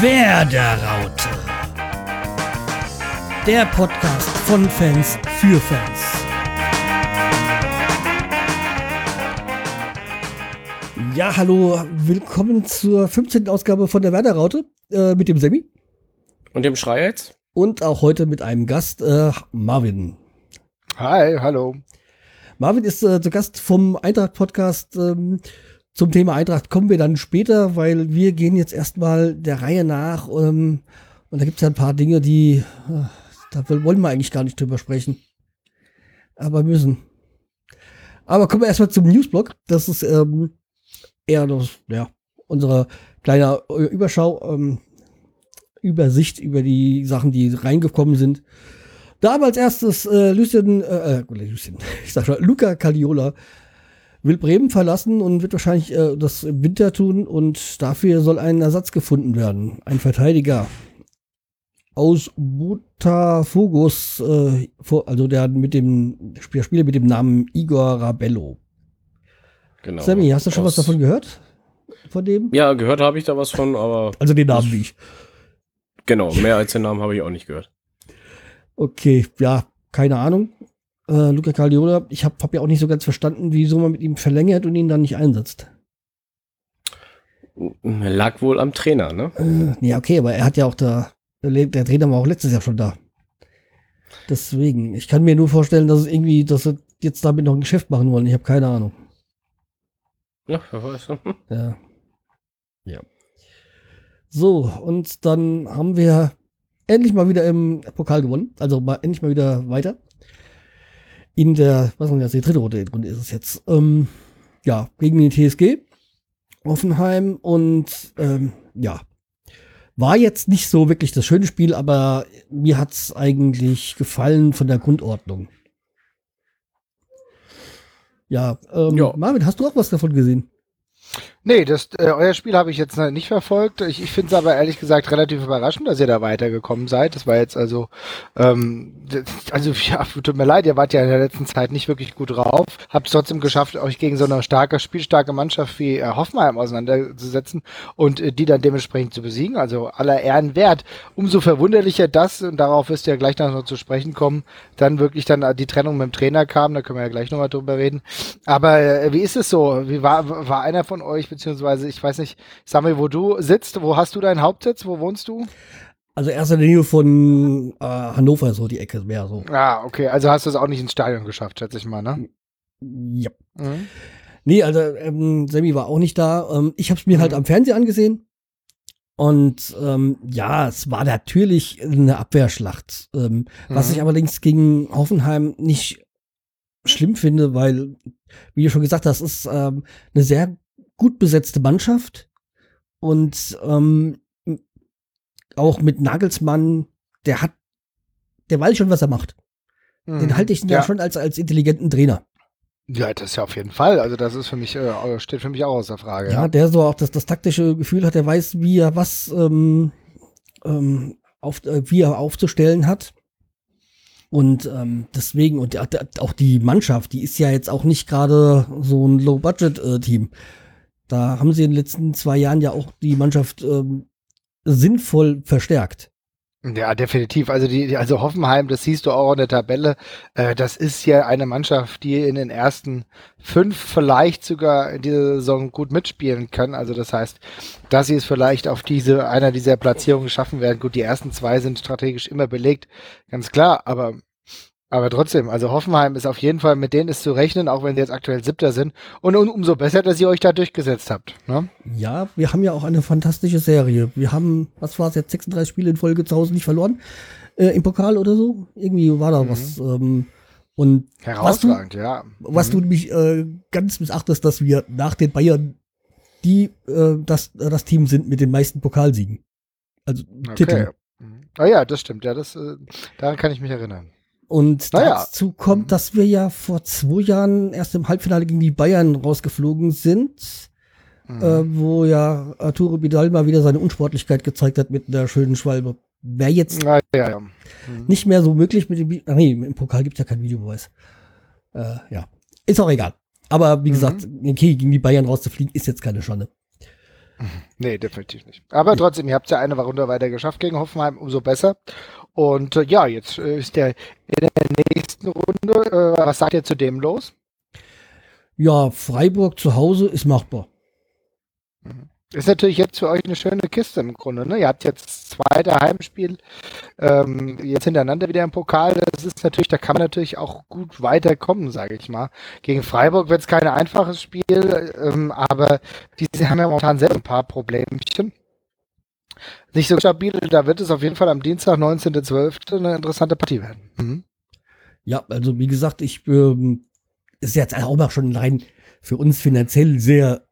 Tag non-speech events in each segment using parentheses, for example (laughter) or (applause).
Werderaute. Der Podcast von Fans für Fans. Ja, hallo, willkommen zur 15. Ausgabe von der Werderaute äh, mit dem Semi. Und dem Schrei jetzt? Und auch heute mit einem Gast, äh, Marvin. Hi, hallo. Marvin ist äh, zu Gast vom Eintracht-Podcast. Ähm, zum Thema Eintracht kommen wir dann später, weil wir gehen jetzt erstmal der Reihe nach. Ähm, und da gibt es ja ein paar Dinge, die, äh, da wollen wir eigentlich gar nicht drüber sprechen. Aber müssen. Aber kommen wir erstmal zum Newsblog. Das ist ähm, eher das, ja, unsere kleine Überschau, ähm, Übersicht über die Sachen, die reingekommen sind. Da aber als erstes äh, Lucien, äh, äh Lucien, (laughs) ich sag schon, Luca Caliola will Bremen verlassen und wird wahrscheinlich äh, das im Winter tun und dafür soll ein Ersatz gefunden werden. Ein Verteidiger aus Botafogus, äh, also der mit dem der Spieler mit dem Namen Igor Rabello. Genau. Sammy, hast du schon was davon gehört? Von dem? Ja, gehört habe ich da was von, aber. Also den Namen wie ich. Genau, mehr als den Namen habe ich auch nicht gehört. Okay, ja, keine Ahnung. Äh, Luca Caldiola, ich habe hab ja auch nicht so ganz verstanden, wieso man mit ihm verlängert und ihn dann nicht einsetzt. Lag wohl am Trainer, ne? Äh, ja, okay, aber er hat ja auch da, der Trainer war auch letztes Jahr schon da. Deswegen, ich kann mir nur vorstellen, dass es irgendwie, dass sie jetzt damit noch ein Geschäft machen wollen. Ich habe keine Ahnung. Ja, wer weiß. (laughs) ja. Ja. So, und dann haben wir endlich mal wieder im Pokal gewonnen. Also mal, endlich mal wieder weiter. In der, was ist das, die dritte Runde, Runde ist es jetzt. Ähm, ja, gegen den TSG Offenheim und ähm, ja, war jetzt nicht so wirklich das schöne Spiel, aber mir hat es eigentlich gefallen von der Grundordnung. Ja, ähm, ja, Marvin, hast du auch was davon gesehen? Nee, das, äh, euer Spiel habe ich jetzt nicht verfolgt. Ich, ich finde es aber ehrlich gesagt relativ überraschend, dass ihr da weitergekommen seid. Das war jetzt also, ähm, also ja, (laughs) tut mir leid, ihr wart ja in der letzten Zeit nicht wirklich gut drauf. Habt es trotzdem geschafft, euch gegen so eine starke, spielstarke Mannschaft wie äh, Hoffenheim auseinanderzusetzen und äh, die dann dementsprechend zu besiegen. Also aller Ehren wert. Umso verwunderlicher das, und darauf wirst ihr ja gleich noch zu sprechen kommen, dann wirklich dann die Trennung mit dem Trainer kam. Da können wir ja gleich nochmal drüber reden. Aber äh, wie ist es so? Wie war, war einer von euch beziehungsweise ich weiß nicht, Samuel, wo du sitzt, wo hast du deinen Hauptsitz, wo wohnst du? Also erst in der Nähe von äh, Hannover, so die Ecke mehr so. Ah, okay, also hast du es auch nicht ins Stadion geschafft, schätze ich mal, ne? Ja. Mhm. Nee, also ähm, Sammy war auch nicht da. Ähm, ich habe es mir halt mhm. halt am Fernseher angesehen. Und ähm, ja, es war natürlich eine Abwehrschlacht. Ähm, mhm. Was ich allerdings gegen Hoffenheim nicht schlimm finde, weil, wie du schon gesagt hast, ist ähm, eine sehr gut besetzte Mannschaft und ähm, auch mit Nagelsmann, der hat, der weiß schon, was er macht. Mhm. Den halte ich ja. ja schon als, als intelligenten Trainer. Ja, das ist ja auf jeden Fall. Also das ist für mich, äh, steht für mich auch außer Frage. Ja, ja, der so auch das, das taktische Gefühl hat, der weiß, wie er was ähm, ähm, auf, äh, wie er aufzustellen hat. Und ähm, deswegen, und auch die Mannschaft, die ist ja jetzt auch nicht gerade so ein Low-Budget-Team. Äh, da haben sie in den letzten zwei Jahren ja auch die Mannschaft ähm, sinnvoll verstärkt. Ja, definitiv. Also die, also Hoffenheim, das siehst du auch in der Tabelle. Äh, das ist ja eine Mannschaft, die in den ersten fünf vielleicht sogar in dieser Saison gut mitspielen kann. Also das heißt, dass sie es vielleicht auf diese einer dieser Platzierungen schaffen werden. Gut, die ersten zwei sind strategisch immer belegt, ganz klar. Aber aber trotzdem, also Hoffenheim ist auf jeden Fall, mit denen ist zu rechnen, auch wenn sie jetzt aktuell Siebter sind. Und um, umso besser, dass ihr euch da durchgesetzt habt. Ne? Ja, wir haben ja auch eine fantastische Serie. Wir haben, was war es jetzt, 36 Spiele in Folge zu Hause nicht verloren? Äh, Im Pokal oder so? Irgendwie war da mhm. was. Ähm, und Herausragend, was du, ja. Mhm. Was du mich äh, ganz missachtest, dass wir nach den Bayern die äh, das, das Team sind mit den meisten Pokalsiegen. Also okay. Titel. Mhm. Ah ja, das stimmt. Ja, das, äh, daran kann ich mich erinnern. Und naja. dazu kommt, dass wir ja vor zwei Jahren erst im Halbfinale gegen die Bayern rausgeflogen sind, mhm. äh, wo ja Arturo Vidal mal wieder seine Unsportlichkeit gezeigt hat mit einer schönen Schwalbe. Wäre jetzt ja, ja, ja. Mhm. nicht mehr so möglich mit dem, ach nee, im Pokal gibt es ja kein Videobeweis. Äh, ja, ist auch egal. Aber wie mhm. gesagt, okay, gegen die Bayern rauszufliegen ist jetzt keine Schande. (laughs) Nee, definitiv nicht. Aber trotzdem, ihr habt ja eine Runde weiter geschafft gegen Hoffenheim, umso besser. Und äh, ja, jetzt äh, ist der in der nächsten Runde. Äh, was sagt ihr zu dem los? Ja, Freiburg zu Hause ist machbar. Ist natürlich jetzt für euch eine schöne Kiste im Grunde. Ne? Ihr habt jetzt das zweite Heimspiel ähm, jetzt hintereinander wieder im Pokal. Das ist natürlich, da kann man natürlich auch gut weiterkommen, sage ich mal. Gegen Freiburg wird es kein einfaches Spiel, ähm, aber die haben ja momentan selber ein paar Problemchen. Nicht so stabil, da wird es auf jeden Fall am Dienstag, 19.12. eine interessante Partie werden. Mhm. Ja, also wie gesagt, ich ähm, ist jetzt auch mal schon rein für uns finanziell sehr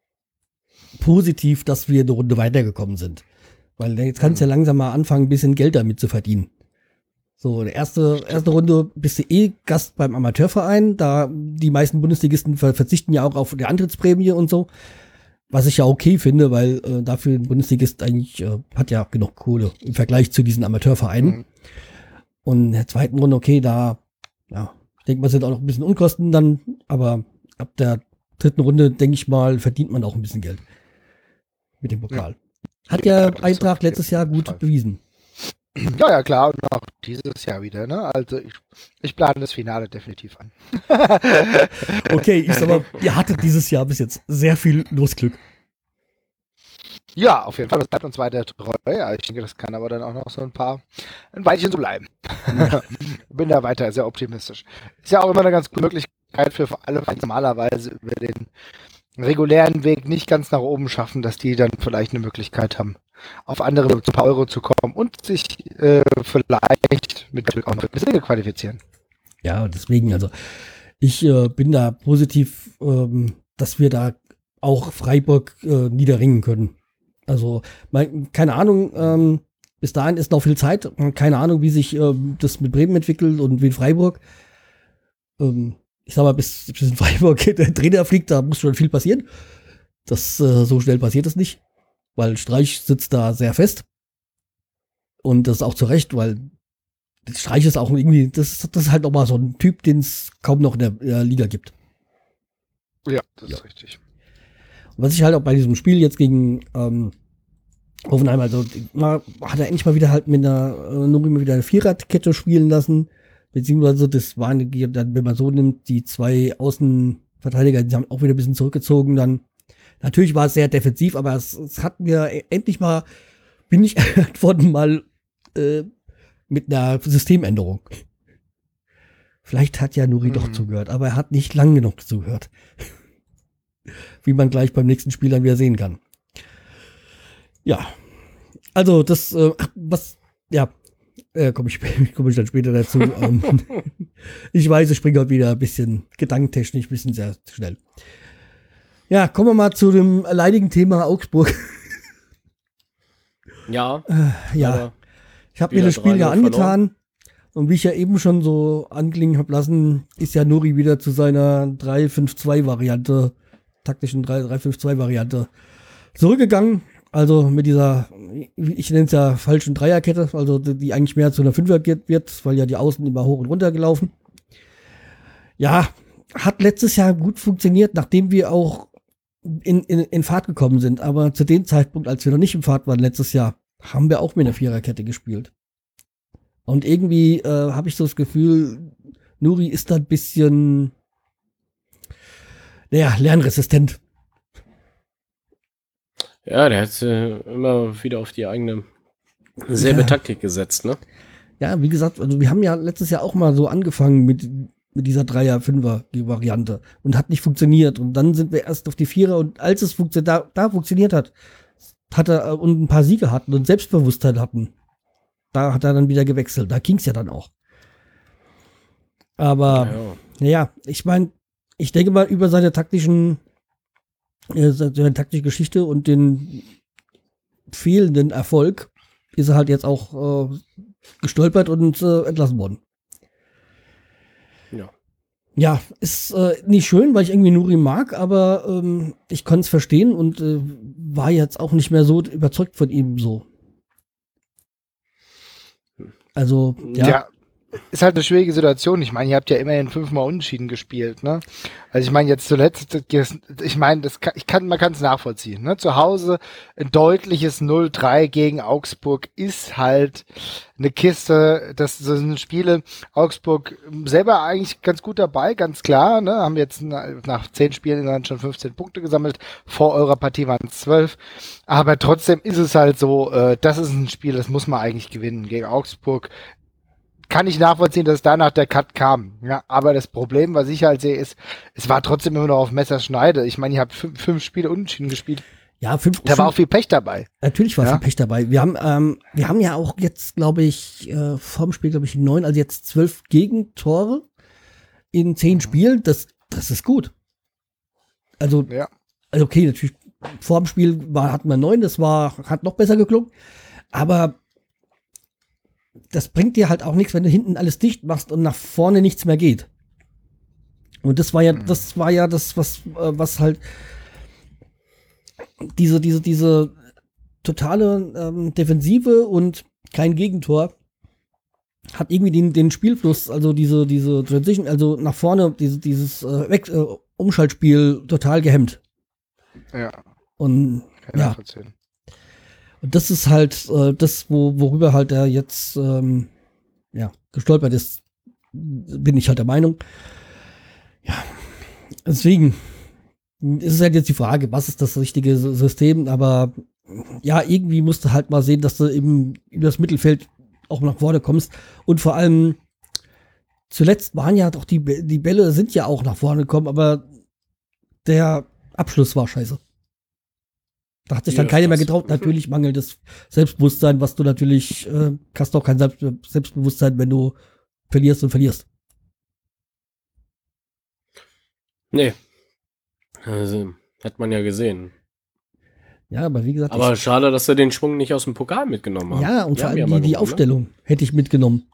positiv, dass wir eine Runde weitergekommen sind. Weil jetzt kannst du ja langsam mal anfangen, ein bisschen Geld damit zu verdienen. So, die erste, erste Runde bist du eh Gast beim Amateurverein. Da die meisten Bundesligisten ver verzichten ja auch auf die Antrittsprämie und so. Was ich ja okay finde, weil äh, dafür ein Bundesligist eigentlich äh, hat ja genug Kohle im Vergleich zu diesen Amateurvereinen. Mhm. Und in der zweiten Runde, okay, da, ja, ich denke mal, sind auch noch ein bisschen Unkosten dann, aber ab der dritten Runde, denke ich mal, verdient man auch ein bisschen Geld mit dem Pokal. Hat ja Ja, das ist Eintracht letztes Jahr gut bewiesen. (clears throat) Ja, ja, klar. Und auch dieses Jahr wieder. Ne? Also ich, ich plane das Finale definitiv an. (laughs) Okay, ich sag mal, (laughs) ihr hattet dieses Jahr bis jetzt sehr viel Losglück. Ja, auf jeden Fall. Das bleibt uns weiter treu. Ja, ich denke, das kann aber dann auch noch so ein paar, ein Weilchen so bleiben. (laughs) Bin da weiter sehr optimistisch. Ist ja auch immer eine ganz gute Möglichkeit für alle, die normalerweise über den regulären Weg nicht ganz nach oben schaffen, dass die dann vielleicht eine Möglichkeit haben, auf andere ein paar Euro zu kommen und sich äh, vielleicht mit auch noch bisschen qualifizieren. Ja, deswegen, also ich äh, bin da positiv, ähm, dass wir da auch Freiburg äh, niederringen können. Also, mein, keine Ahnung, ähm, bis dahin ist noch viel Zeit. Keine Ahnung, wie sich ähm, das mit Bremen entwickelt und wie in Freiburg. Ähm, ich sag mal, bis, bis in (laughs) Freiburg der Trainer fliegt, da muss schon viel passieren. Das, äh, so schnell passiert es nicht, weil Streich sitzt da sehr fest. Und das ist auch zu Recht, weil Streich ist auch irgendwie, das, das ist halt noch mal so ein Typ, den es kaum noch in der, in der Liga gibt. Ja, das Ja. ist richtig. Und was ich halt auch bei diesem Spiel jetzt gegen ähm, Hoffenheim, also mal, hat er endlich mal wieder halt mit einer, äh, nur immer wieder eine Viererkette spielen lassen. Beziehungsweise das waren, dann, wenn man so nimmt, die zwei Außenverteidiger, die haben auch wieder ein bisschen zurückgezogen dann. Natürlich war es sehr defensiv, aber es, es hat mir e- endlich mal, bin ich (laughs) erinnert worden, mal äh, mit einer Systemänderung. Vielleicht hat ja Nuri doch Mhm. zugehört, aber er hat nicht lang genug zugehört. (laughs) Wie man gleich beim nächsten Spiel dann wieder sehen kann. Ja. Also, das, äh, was, ja, äh, komme ich, komm ich (laughs) dann später dazu. ähm, ich weiß, ich springe heute wieder ein bisschen gedankentechnisch, ein bisschen sehr schnell. Ja, kommen wir mal zu dem leidigen Thema Augsburg. (laughs) Ja, ja, leider. ich habe mir das Spiel ja 3-0 angetan. Und wie ich ja eben schon so anklingen habe lassen, ist ja Nuri wieder zu seiner 3-5-2-Variante, taktischen 3-5-2-Variante zurückgegangen. Also mit dieser, ich nenne es ja falschen Dreierkette, also die eigentlich mehr zu einer Fünfer wird, weil ja die Außen immer hoch und runter gelaufen. Ja, hat letztes Jahr gut funktioniert, nachdem wir auch in, in, in Fahrt gekommen sind. Aber zu dem Zeitpunkt, als wir noch nicht in Fahrt waren letztes Jahr, haben wir auch mit einer Viererkette gespielt. Und irgendwie äh, habe ich so das Gefühl, Nuri ist da ein bisschen, naja, lernresistent. Ja, der hat äh, immer wieder auf die eigene selbe Ja. Taktik gesetzt, ne? Ja, wie gesagt, also wir haben ja letztes Jahr auch mal so angefangen mit, mit dieser Dreier-Fünfer-Variante und hat nicht funktioniert. Und dann sind wir erst auf die Vierer und als es funktioniert, da, da funktioniert hat, hat er äh, und ein paar Siege hatten und Selbstbewusstsein hatten, da hat er dann wieder gewechselt. Da ging's ja dann auch. Aber ja. naja, ich meine, ich denke mal über seine taktischen, äh, seine taktische Geschichte und den fehlenden Erfolg ist er halt jetzt auch äh, gestolpert und äh, entlassen worden. Ja. Ja, ist äh, nicht schön, weil ich irgendwie Nuri mag, aber ähm, ich konnte es verstehen und äh, war jetzt auch nicht mehr so überzeugt von ihm so. Also, ja, Ja. Ist halt eine schwierige Situation. Ich meine, ihr habt ja immerhin fünfmal unentschieden gespielt, ne? Also ich meine, jetzt zuletzt, ich meine, das kann, ich kann, man kann es nachvollziehen, ne? Zu Hause ein deutliches 0-3 gegen Augsburg ist halt eine Kiste. Das sind Spiele. Augsburg selber eigentlich ganz gut dabei, ganz klar, ne? Haben jetzt nach zehn Spielen dann schon 15 Punkte gesammelt. Vor eurer Partie waren es 12. Aber trotzdem ist es halt so, äh, das ist ein Spiel, das muss man eigentlich gewinnen. Gegen Augsburg kann ich nachvollziehen, dass danach der Cut kam. Ja, aber das Problem, was ich halt sehe, ist, es war trotzdem immer noch auf Messerschneide. Ich meine, ihr habt fünf, fünf Spiele unentschieden gespielt. Ja, fünf. Da war auch viel Pech dabei. Natürlich war Ja. viel Pech dabei. Wir haben, ähm, wir haben ja auch jetzt, glaube ich, äh, vorm Spiel, glaube ich, neun, also jetzt zwölf Gegentore in zehn Spielen. Das, das ist gut. Also, Ja. also okay, natürlich, vor dem Spiel war, hatten wir neun, das war, hat noch besser geklungen. Aber das bringt dir halt auch nichts, wenn du hinten alles dicht machst und nach vorne nichts mehr geht. Und das war ja, das war ja das, was, äh, was halt diese, diese, diese totale ähm, Defensive und kein Gegentor hat irgendwie den, den Spielfluss, also diese, diese Transition, also nach vorne, diese, dieses äh, Weg, äh, Umschaltspiel total gehemmt. Ja. Und Kann Ja. nachvollziehen. Und das ist halt äh, das, wo, worüber halt er jetzt ähm, ja, gestolpert ist, bin ich halt der Meinung. Ja, deswegen ist es halt jetzt die Frage, was ist das richtige System, aber ja, irgendwie musst du halt mal sehen, dass du eben über das Mittelfeld auch nach vorne kommst und vor allem zuletzt waren ja doch die, die Bälle sind ja auch nach vorne gekommen, aber der Abschluss war scheiße. Da hat sich dann Ja, keiner mehr getraut. (laughs) Natürlich mangelndes Selbstbewusstsein, was du natürlich, äh, hast auch kein Selbst Selbstbewusstsein, wenn du verlierst und verlierst. Nee. Also, hat man ja gesehen. Ja, aber wie gesagt, Aber schade, dass sie den Schwung nicht aus dem Pokal mitgenommen haben. ja, und Die vor allem die, die gewonnen, ne? Aufstellung hätte ich mitgenommen.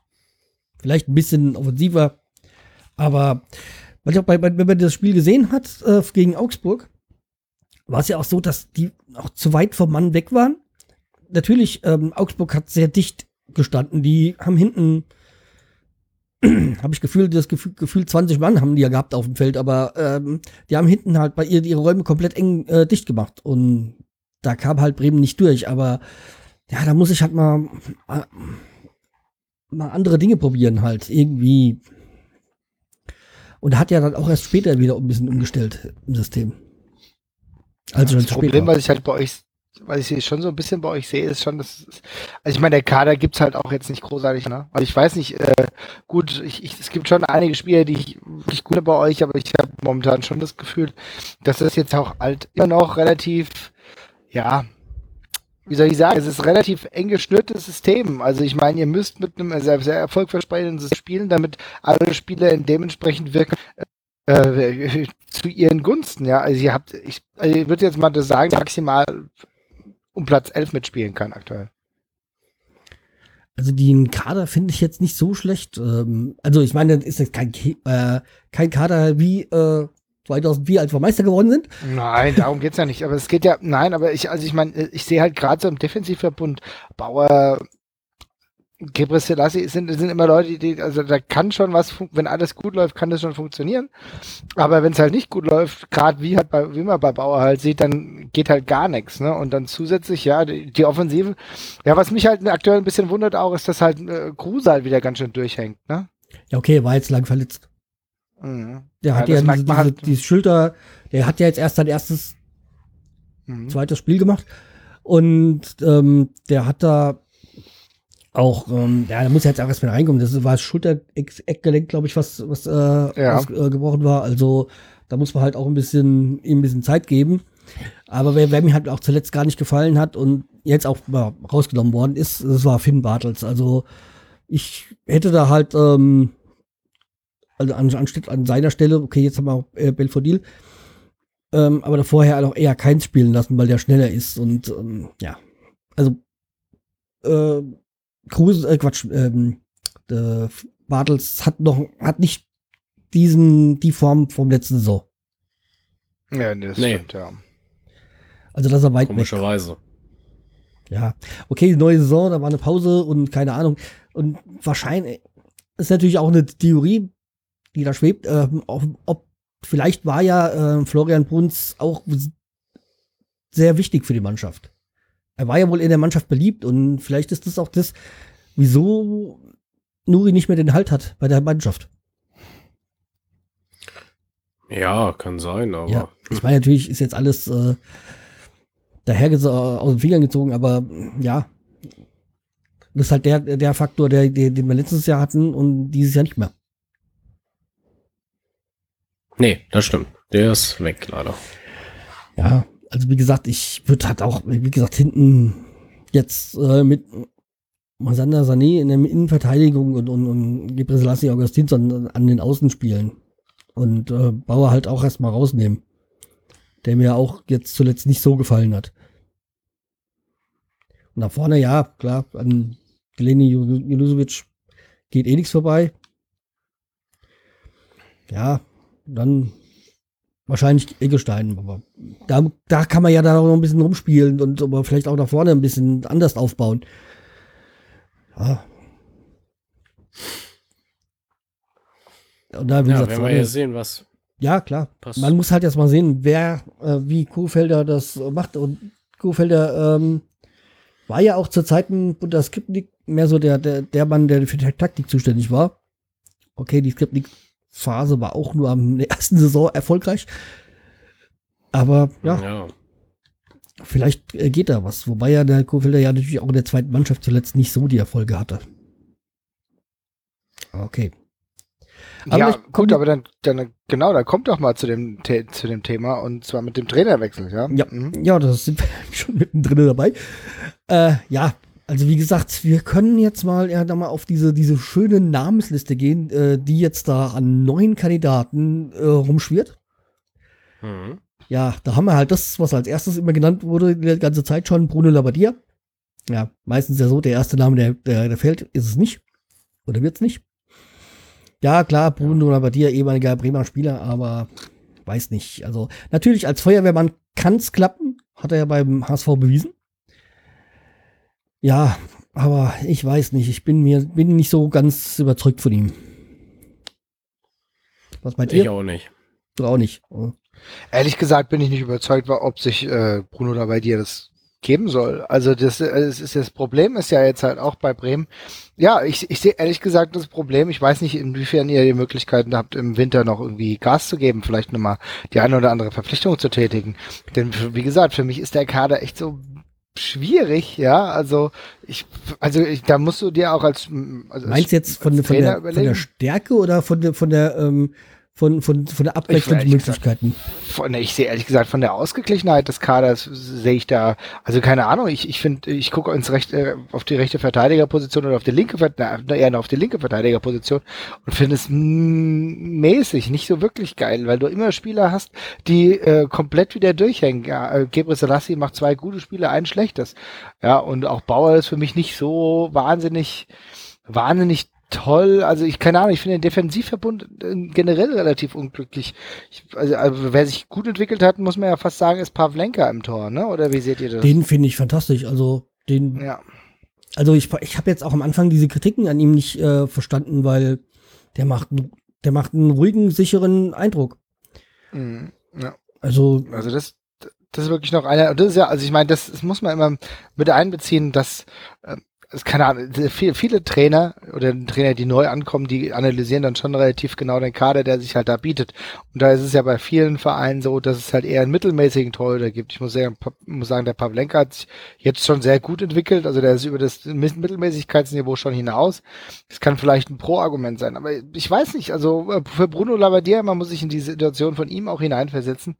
Vielleicht ein bisschen offensiver, aber weil ich auch bei, bei, wenn man das Spiel gesehen hat äh, gegen Augsburg, war es ja auch so, dass die auch zu weit vom Mann weg waren. Natürlich, ähm, Augsburg hat sehr dicht gestanden. Die haben hinten, (clears throat) habe ich Gefühl, das Gefühl, Gefühl 20 Mann haben die ja gehabt auf dem Feld, aber ähm, die haben hinten halt bei ihr ihre Räume komplett eng äh, dicht gemacht und da kam halt Bremen nicht durch. Aber ja, da muss ich halt mal, äh, mal andere Dinge probieren halt irgendwie. Und hat ja dann auch erst später wieder ein bisschen umgestellt im System. Also das Problem, was ich halt bei euch, was ich schon so ein bisschen bei euch sehe, ist schon, dass, also ich meine, der Kader gibt's halt auch jetzt nicht großartig, ne? Also ich weiß nicht, äh, gut, ich, ich, es gibt schon einige Spieler, die ich wirklich gut bei euch, aber ich habe momentan schon das Gefühl, dass das jetzt auch halt immer noch relativ, ja, wie soll ich sagen, es ist relativ eng geschnürtes System. Also ich meine, ihr müsst mit einem sehr, sehr erfolgversprechenden System spielen, damit alle Spieler dementsprechend wirken äh, zu ihren Gunsten. Ja, also ihr habt, ich, also ich würde jetzt mal das sagen, maximal um Platz 11 mitspielen kann aktuell. Also den Kader finde ich jetzt nicht so schlecht. Ähm, also ich meine, ist jetzt kein, Ke- äh, kein Kader wie äh, 2004, als wir Meister geworden sind. Nein, darum geht's ja nicht. Aber es geht ja, nein, aber ich, also ich meine, ich sehe halt gerade so im Defensivverbund Bauer, Gebre Selassie sind, sind immer Leute, die, also da kann schon was, wenn alles gut läuft, kann das schon funktionieren. Aber wenn es halt nicht gut läuft, gerade wie halt bei, wie man bei Bauer halt sieht, dann geht halt gar nichts, ne? Und dann zusätzlich, ja, die, die Offensive, ja, was mich halt aktuell ein bisschen wundert auch, ist, dass halt äh, Kruse halt wieder ganz schön durchhängt, ne? Ja, okay, war jetzt lang verletzt. Mhm. Der hat ja diese, diese, halt. diese Schulter, der hat ja jetzt erst sein erstes, Mhm. zweites Spiel gemacht. Und ähm, der hat da auch, ähm, ja, da muss er jetzt auch erst mal reinkommen. Das war das Schulter-Eckgelenk, glaube ich, was, was, äh, was äh, gebrochen war. Also da muss man halt auch ein bisschen, ihm ein bisschen Zeit geben. Aber wer, wer mir halt auch zuletzt gar nicht gefallen hat und jetzt auch mal rausgenommen worden ist, das war Finn Bartels. Also ich hätte da halt, ähm, also an, anstatt an seiner Stelle, okay, jetzt haben wir auch äh, Belfodil, ähm, aber da vorher auch eher keins spielen lassen, weil der schneller ist und ähm, ja, also äh, Kruse, äh, Quatsch, ähm, äh, Bartels hat noch, hat nicht diesen, die Form vom letzten Saison. Ja, nee, das Nee. stimmt, ja. Also dass er weit weg. Komischerweise. Ja, okay, neue Saison, da war eine Pause und keine Ahnung. Und wahrscheinlich, ist natürlich auch eine Theorie, die da schwebt, äh, ob, ob vielleicht war ja äh, Florian Bruns auch sehr wichtig für die Mannschaft. Er war ja wohl in der Mannschaft beliebt und vielleicht ist das auch das, wieso Nuri nicht mehr den Halt hat bei der Mannschaft. Ja, kann sein, aber. Ja, ich meine, natürlich ist jetzt alles äh, daher aus den Fingern gezogen, aber ja, das ist halt der, der Faktor, der, der, den wir letztes Jahr hatten und dieses Jahr nicht mehr. Nee, das stimmt. Der ist weg, leider. Ja, also wie gesagt, ich würde halt auch, wie gesagt, hinten jetzt äh, mit Mosander Sané in der Innenverteidigung und, und, und Gebre Selassie Augustinsson an den Außen spielen. Und äh, Bauer halt auch erstmal rausnehmen. Der mir auch jetzt zuletzt nicht so gefallen hat. Und nach vorne, ja, klar, an Geleni Junusovic geht eh nichts vorbei. Ja, dann wahrscheinlich Eggestein, aber da, da kann man ja da noch ein bisschen rumspielen und aber vielleicht auch nach vorne ein bisschen anders aufbauen. Ja. Und da, wie ja, gesagt, werden wir ja sehen, was. Ja, klar. Passt. Man muss halt erst mal sehen, wer, äh, wie Kuhfelder das macht. Und Kuhfelder ähm, war ja auch zur Zeiten unter Skripnik mehr so der, der, der Mann, der für die Taktik zuständig war. Okay, die Skripnik-Phase war auch nur am (laughs) ersten Saison erfolgreich. Aber ja, ja. vielleicht äh, geht da was. Wobei ja der Kuhfelder ja natürlich auch in der zweiten Mannschaft zuletzt nicht so die Erfolge hatte. Okay. Aber ja, gut, aber dann, dann, genau, da kommt doch mal zu dem, zu dem Thema und zwar mit dem Trainerwechsel, ja? Ja, mhm. ja das sind wir (laughs) schon mittendrin dabei. Äh, ja, also wie gesagt, wir können jetzt mal, ja, da mal auf diese, diese schöne Namensliste gehen, äh, die jetzt da an neun Kandidaten äh, rumschwirrt. Mhm. Ja, da haben wir halt das, was als erstes immer genannt wurde, die ganze Zeit schon, Bruno Labbadia. Ja, meistens ja so, der erste Name, der, der, der fällt, ist es nicht. Oder wird es nicht. Ja, klar, Bruno Labbadia, ehemaliger Bremer Spieler, aber weiß nicht. Also natürlich als Feuerwehrmann kann es klappen, hat er ja beim HSV bewiesen. Ja, aber ich weiß nicht. Ich bin mir bin nicht so ganz überzeugt von ihm. Was meint ihr? Ich auch nicht. Du auch nicht. Oh. Ehrlich gesagt bin ich nicht überzeugt, ob sich äh, Bruno da bei dir das geben soll. Also das, das ist das Problem ist ja jetzt halt auch bei Bremen. Ja, ich, ich sehe ehrlich gesagt das Problem. Ich weiß nicht, inwiefern ihr die Möglichkeiten habt, im Winter noch irgendwie Gas zu geben, vielleicht nochmal die eine oder andere Verpflichtung zu tätigen. Denn wie gesagt, für mich ist der Kader echt so schwierig, ja. Also ich, also ich, da musst du dir auch als, also meinst du jetzt von, von, der, von der Stärke oder von der von der ähm, von, von, von der Abwechslungsmöglichkeiten. Von, ich sehe ehrlich gesagt von der Ausgeglichenheit des Kaders sehe ich da, also keine Ahnung, ich, ich finde, ich gucke ins rechte, auf die rechte Verteidigerposition oder auf die linke, na, eher auf die linke Verteidigerposition und finde es mäßig, nicht so wirklich geil, weil du immer Spieler hast, die äh, komplett wieder durchhängen. Ja, äh, Gebre Selassie macht zwei gute Spiele, ein schlechtes. Ja, und auch Bauer ist für mich nicht so wahnsinnig wahnsinnig toll. Also ich keine Ahnung, ich finde den Defensivverbund äh, generell relativ unglücklich. Ich, also, also, wer sich gut entwickelt hat, muss man ja fast sagen, ist Pavlenka im Tor, ne? Oder wie seht ihr das? Den finde ich fantastisch. Also den. Ja. Also ich, ich habe jetzt auch am Anfang diese Kritiken an ihm nicht äh, verstanden, weil der macht, der macht einen ruhigen, sicheren Eindruck. Mhm, ja. Also. Also das, das ist wirklich noch einer, das ist ja, also ich meine, das, das muss man immer mit einbeziehen, dass äh, es keine Ahnung, viele, viele Trainer oder Trainer, die neu ankommen, die analysieren dann schon relativ genau den Kader, der sich halt da bietet. Und da ist es ja bei vielen Vereinen so, dass es halt eher einen mittelmäßigen Torhüter gibt. Ich muss sagen, muss sagen, der Pavlenka hat sich jetzt schon sehr gut entwickelt. Also der ist über das Mittelmäßigkeitsniveau schon hinaus. Das kann vielleicht ein Pro-Argument sein. Aber ich weiß nicht, also äh, für Bruno Labbadia, man muss sich in die Situation von ihm auch hineinversetzen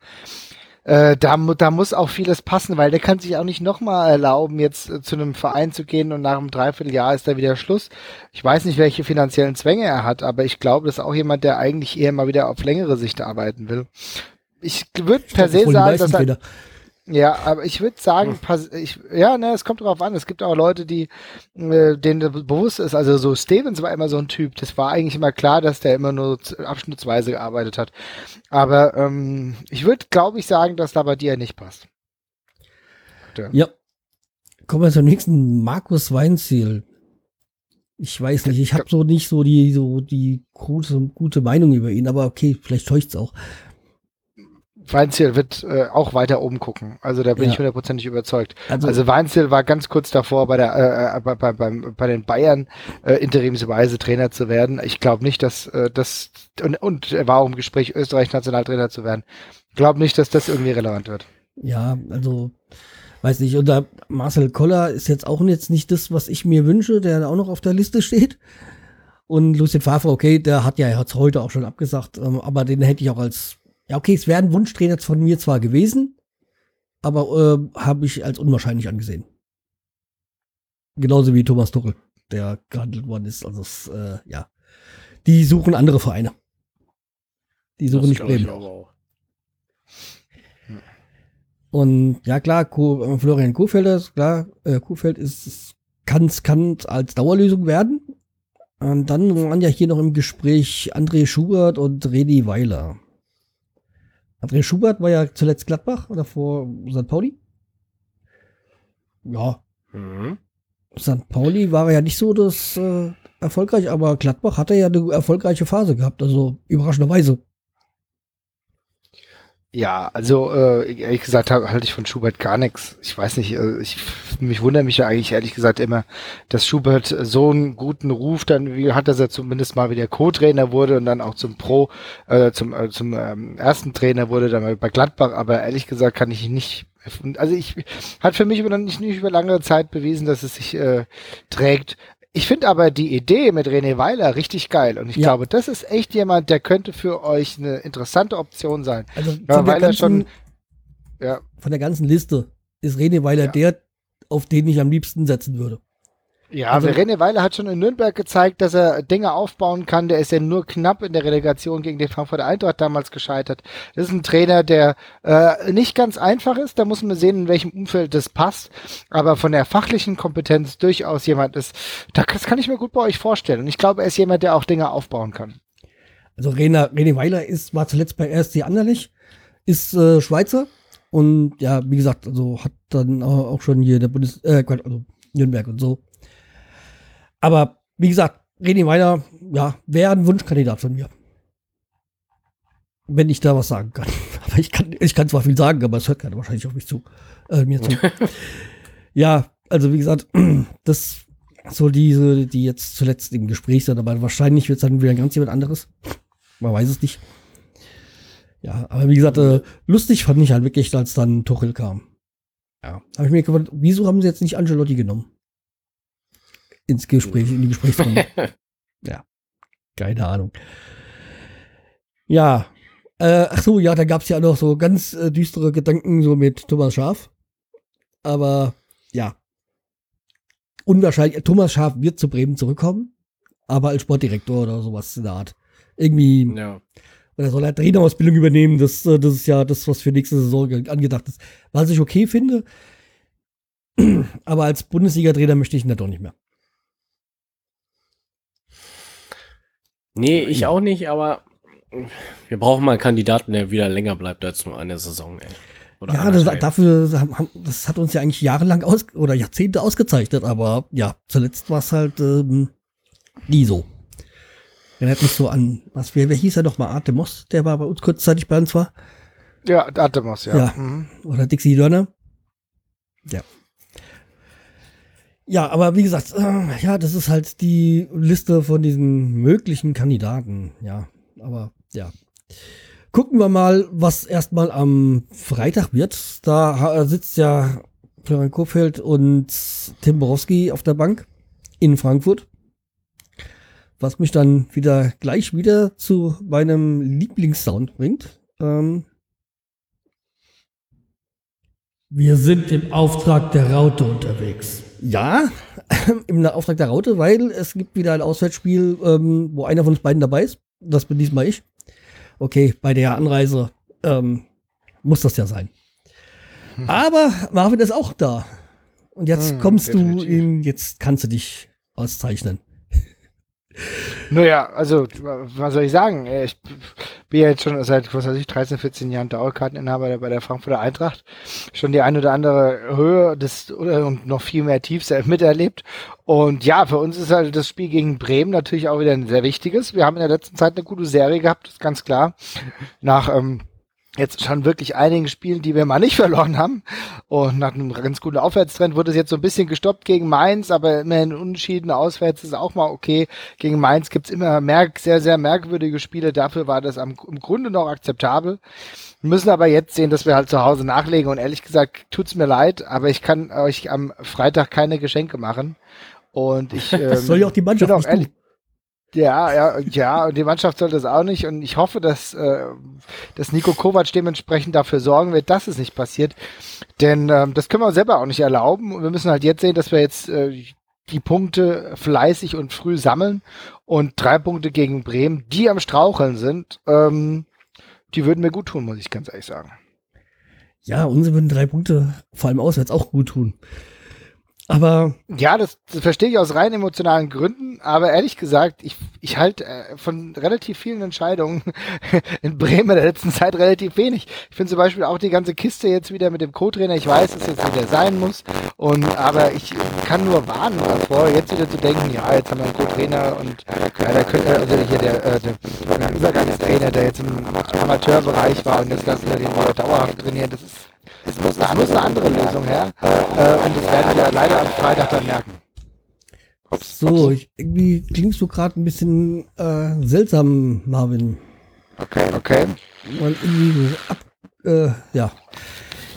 äh, da, da muss auch vieles passen, weil der kann sich auch nicht nochmal erlauben, jetzt äh, zu einem Verein zu gehen und nach einem Dreivierteljahr ist da wieder Schluss. Ich weiß nicht, welche finanziellen Zwänge er hat, aber ich glaube, das ist auch jemand, der eigentlich eher mal wieder auf längere Sicht arbeiten will. Ich würde per se sagen, dass er, ja, aber ich würde sagen, hm. ich, ja, ne, es kommt darauf an. Es gibt auch Leute, die äh, denen bewusst ist. Also so Stevens war immer so ein Typ. Das war eigentlich immer klar, dass der immer nur abschnittsweise gearbeitet hat. Aber ähm, ich würde, glaube ich, sagen, dass da bei dir nicht passt. Ja. ja. Kommen wir zum nächsten. Markus Weinziel. Ich weiß nicht, ich habe so nicht so die, so die gute, gute Meinung über ihn, aber okay, vielleicht täuscht's auch. Weinziel wird äh, auch weiter oben gucken. Also da bin Ja. ich hundertprozentig überzeugt. Also, Also Weinziel war ganz kurz davor, bei der äh, bei, bei, beim, bei den Bayern äh, interimsweise Trainer zu werden. Ich glaube nicht, dass äh, das und, und er war auch im Gespräch, Österreich Nationaltrainer zu werden. Ich glaube nicht, dass das irgendwie relevant wird. ja, also weiß nicht. Und da Marcel Koller ist jetzt auch jetzt nicht das, was ich mir wünsche, der auch noch auf der Liste steht. Und Lucien Favre, okay, der hat ja jetzt heute auch schon abgesagt, ähm, aber den hätte ich auch als, ja okay, es wäre ein Wunschtrainer von mir zwar gewesen, aber äh, habe ich als unwahrscheinlich angesehen. Genauso wie Thomas Tuchel, der gehandelt worden ist. Also es, äh, ja, die suchen andere Vereine. Die suchen nicht glaub ich Bremen. auch. Und ja klar, Ko äh, Florian ist klar, äh, Kohfeld ist, kann kann als Dauerlösung werden. Und dann waren ja hier noch im Gespräch André Schubert und Redi Weiler. André Schubert war ja zuletzt Gladbach oder vor St. Pauli. Ja, Mhm. St. Pauli war ja nicht so das äh, erfolgreich, aber Gladbach hatte ja eine erfolgreiche Phase gehabt, also überraschenderweise. Ja, also äh, ehrlich gesagt ha- halte ich von Schubert gar nichts. Ich weiß nicht, äh, ich mich wundere mich ja eigentlich ehrlich gesagt immer, dass Schubert so einen guten Ruf dann wie hat, dass er zumindest mal wieder Co-Trainer wurde und dann auch zum Pro, äh, zum äh, zum ähm, ersten Trainer wurde dann bei Gladbach. Aber ehrlich gesagt kann ich nicht. Also ich hat für mich über nicht, nicht über lange Zeit bewiesen, dass es sich äh, trägt. Ich finde aber die Idee mit René Weiler richtig geil und ich Ja. glaube, das ist echt jemand, der könnte für euch eine interessante Option sein. Also Ja, von, der weil er ganzen, schon- Ja, von der ganzen Liste ist Rene Weiler der, auf den ich am liebsten setzen würde. Ja, Also- René Weiler hat schon in Nürnberg gezeigt, dass er Dinge aufbauen kann. Der ist ja nur knapp in der Relegation gegen den Frankfurter Eintracht damals gescheitert. Das ist ein Trainer, der äh, nicht ganz einfach ist. Da muss man sehen, in welchem Umfeld das passt. Aber von der fachlichen Kompetenz durchaus jemand ist. da- Das kann ich mir gut bei euch vorstellen. Und ich glaube, er ist jemand, der auch Dinge aufbauen kann. Also Rene, Rene Weiler ist, war zuletzt bei RSC Anderlich, ist äh, Schweizer und ja, wie gesagt, also hat dann auch schon hier der Bundes, äh, also Nürnberg und so. Aber wie gesagt, Rene Weiler, ja, wäre ein Wunschkandidat von mir. Wenn ich da was sagen kann. (laughs) Aber ich kann, ich kann zwar viel sagen, aber es hört keiner wahrscheinlich auf mich zu. Äh, mir zu. (laughs) ja, also wie gesagt, (clears throat) das so diese, die jetzt zuletzt im Gespräch sind, aber wahrscheinlich wird es dann wieder ganz jemand anderes. Man weiß es nicht. Ja, aber wie gesagt, äh, lustig fand ich halt wirklich, als dann Tuchel kam. Ja. Habe ich mir gefragt, wieso haben sie jetzt nicht Angelotti genommen? Ins Gespräch, in die Gesprächsrunde. (laughs) ja. Keine Ahnung. Ja. Äh, ach so, ja, da gab es ja noch so ganz äh, düstere Gedanken so mit Thomas Schaf. Aber ja. Unwahrscheinlich, Thomas Schaf wird zu Bremen zurückkommen, aber als Sportdirektor oder sowas in der Art. Irgendwie Ja. oder soll er Trainerausbildung übernehmen? Das, äh, das ist ja das, was für nächste Saison ge- angedacht ist. Was ich okay finde. (clears throat) Aber als Bundesliga-Trainer möchte ich ihn da doch nicht mehr. Nee, ich auch nicht, aber wir brauchen mal einen Kandidaten, der wieder länger bleibt als nur eine Saison, ey. Oder ja, das, dafür, das hat uns ja eigentlich jahrelang aus, oder Jahrzehnte ausgezeichnet, aber ja, zuletzt war es halt ähm, nie so. Erinnert mich so an, was, wer, wer hieß er noch mal? Arte Moss, der war bei uns kurzzeitig bei uns war. Ja, Atemos, ja. Ja. Mhm. Oder Dixie Dörner. Ja. Ja, aber wie gesagt, äh, ja, das ist halt die Liste von diesen möglichen Kandidaten. Ja, aber ja. Gucken wir mal, was erstmal am Freitag wird. Da sitzt ja Florian Kofeld und Tim Borowski auf der Bank in Frankfurt. Was mich dann wieder gleich wieder zu meinem Lieblingssound bringt. Ähm, wir sind im Auftrag der Raute unterwegs. Ja, (clears throat) im Auftrag der Raute, weil es gibt wieder ein Auswärtsspiel, ähm, wo einer von uns beiden dabei ist. Das bin diesmal ich. Okay, bei der Anreise ähm, muss das ja sein. Aber Marvin ist auch da. Und jetzt Hm, kommst du definitiv. in, jetzt kannst du dich auszeichnen. Naja, also, was soll ich sagen? Ich bin ja jetzt schon seit, was weiß ich, 13, 14 Jahren Dauerkarteninhaber bei der Frankfurter Eintracht. Schon die ein oder andere Höhe des, oder, und noch viel mehr Tiefs miterlebt. Und ja, für uns ist halt das Spiel gegen Bremen natürlich auch wieder ein sehr wichtiges. Wir haben in der letzten Zeit eine gute Serie gehabt, ist ganz klar. Nach, ähm, jetzt schon wirklich einigen Spielen, die wir mal nicht (laughs) verloren haben. Und nach einem ganz guten Aufwärtstrend wurde es jetzt so ein bisschen gestoppt gegen Mainz, aber immerhin unentschieden auswärts ist auch mal okay. Gegen Mainz gibt's immer merk sehr, sehr merkwürdige Spiele. Dafür war das am, im Grunde noch akzeptabel. Wir müssen aber jetzt sehen, dass wir halt zu Hause nachlegen. Und ehrlich gesagt, tut's mir leid, aber ich kann euch am Freitag keine Geschenke machen. Und ich. Ähm, (laughs) das soll ja auch die Mannschaft auch ehrlich, ja, ja, ja, und die Mannschaft soll das auch nicht. Und ich hoffe, dass, äh, dass Nico Kovac dementsprechend dafür sorgen wird, dass es nicht passiert. Denn ähm, das können wir uns selber auch nicht erlauben. Und wir müssen halt jetzt sehen, dass wir jetzt äh, die Punkte fleißig und früh sammeln. Und drei Punkte gegen Bremen, die am Straucheln sind, ähm, die würden mir gut tun, muss ich ganz ehrlich sagen. Ja, unsere würden drei Punkte vor allem auswärts auch gut tun. Aber. Ja, das, das verstehe ich aus rein emotionalen Gründen, aber ehrlich gesagt, ich, ich halte äh, von relativ vielen Entscheidungen (laughs) in Bremen in der letzten Zeit relativ wenig. Ich finde zum Beispiel auch die ganze Kiste jetzt wieder mit dem Co-Trainer, ich weiß, dass jetzt wieder sein muss, und aber ich kann nur warnen davor, jetzt wieder zu denken, ja, jetzt haben wir einen Co-Trainer und ja, der könnte, also hier der, äh, der, Übergangstrainer, der jetzt im Amateurbereich war und jetzt lassen wir den wieder dauerhaft trainieren, das ist es muss, es muss eine andere Lösung her. Äh, und das werden wir leider am Freitag dann merken. Ups, so, ich, irgendwie klingst du gerade ein bisschen äh, seltsam, Marvin. Okay, okay. Weil irgendwie so ab, äh, ja.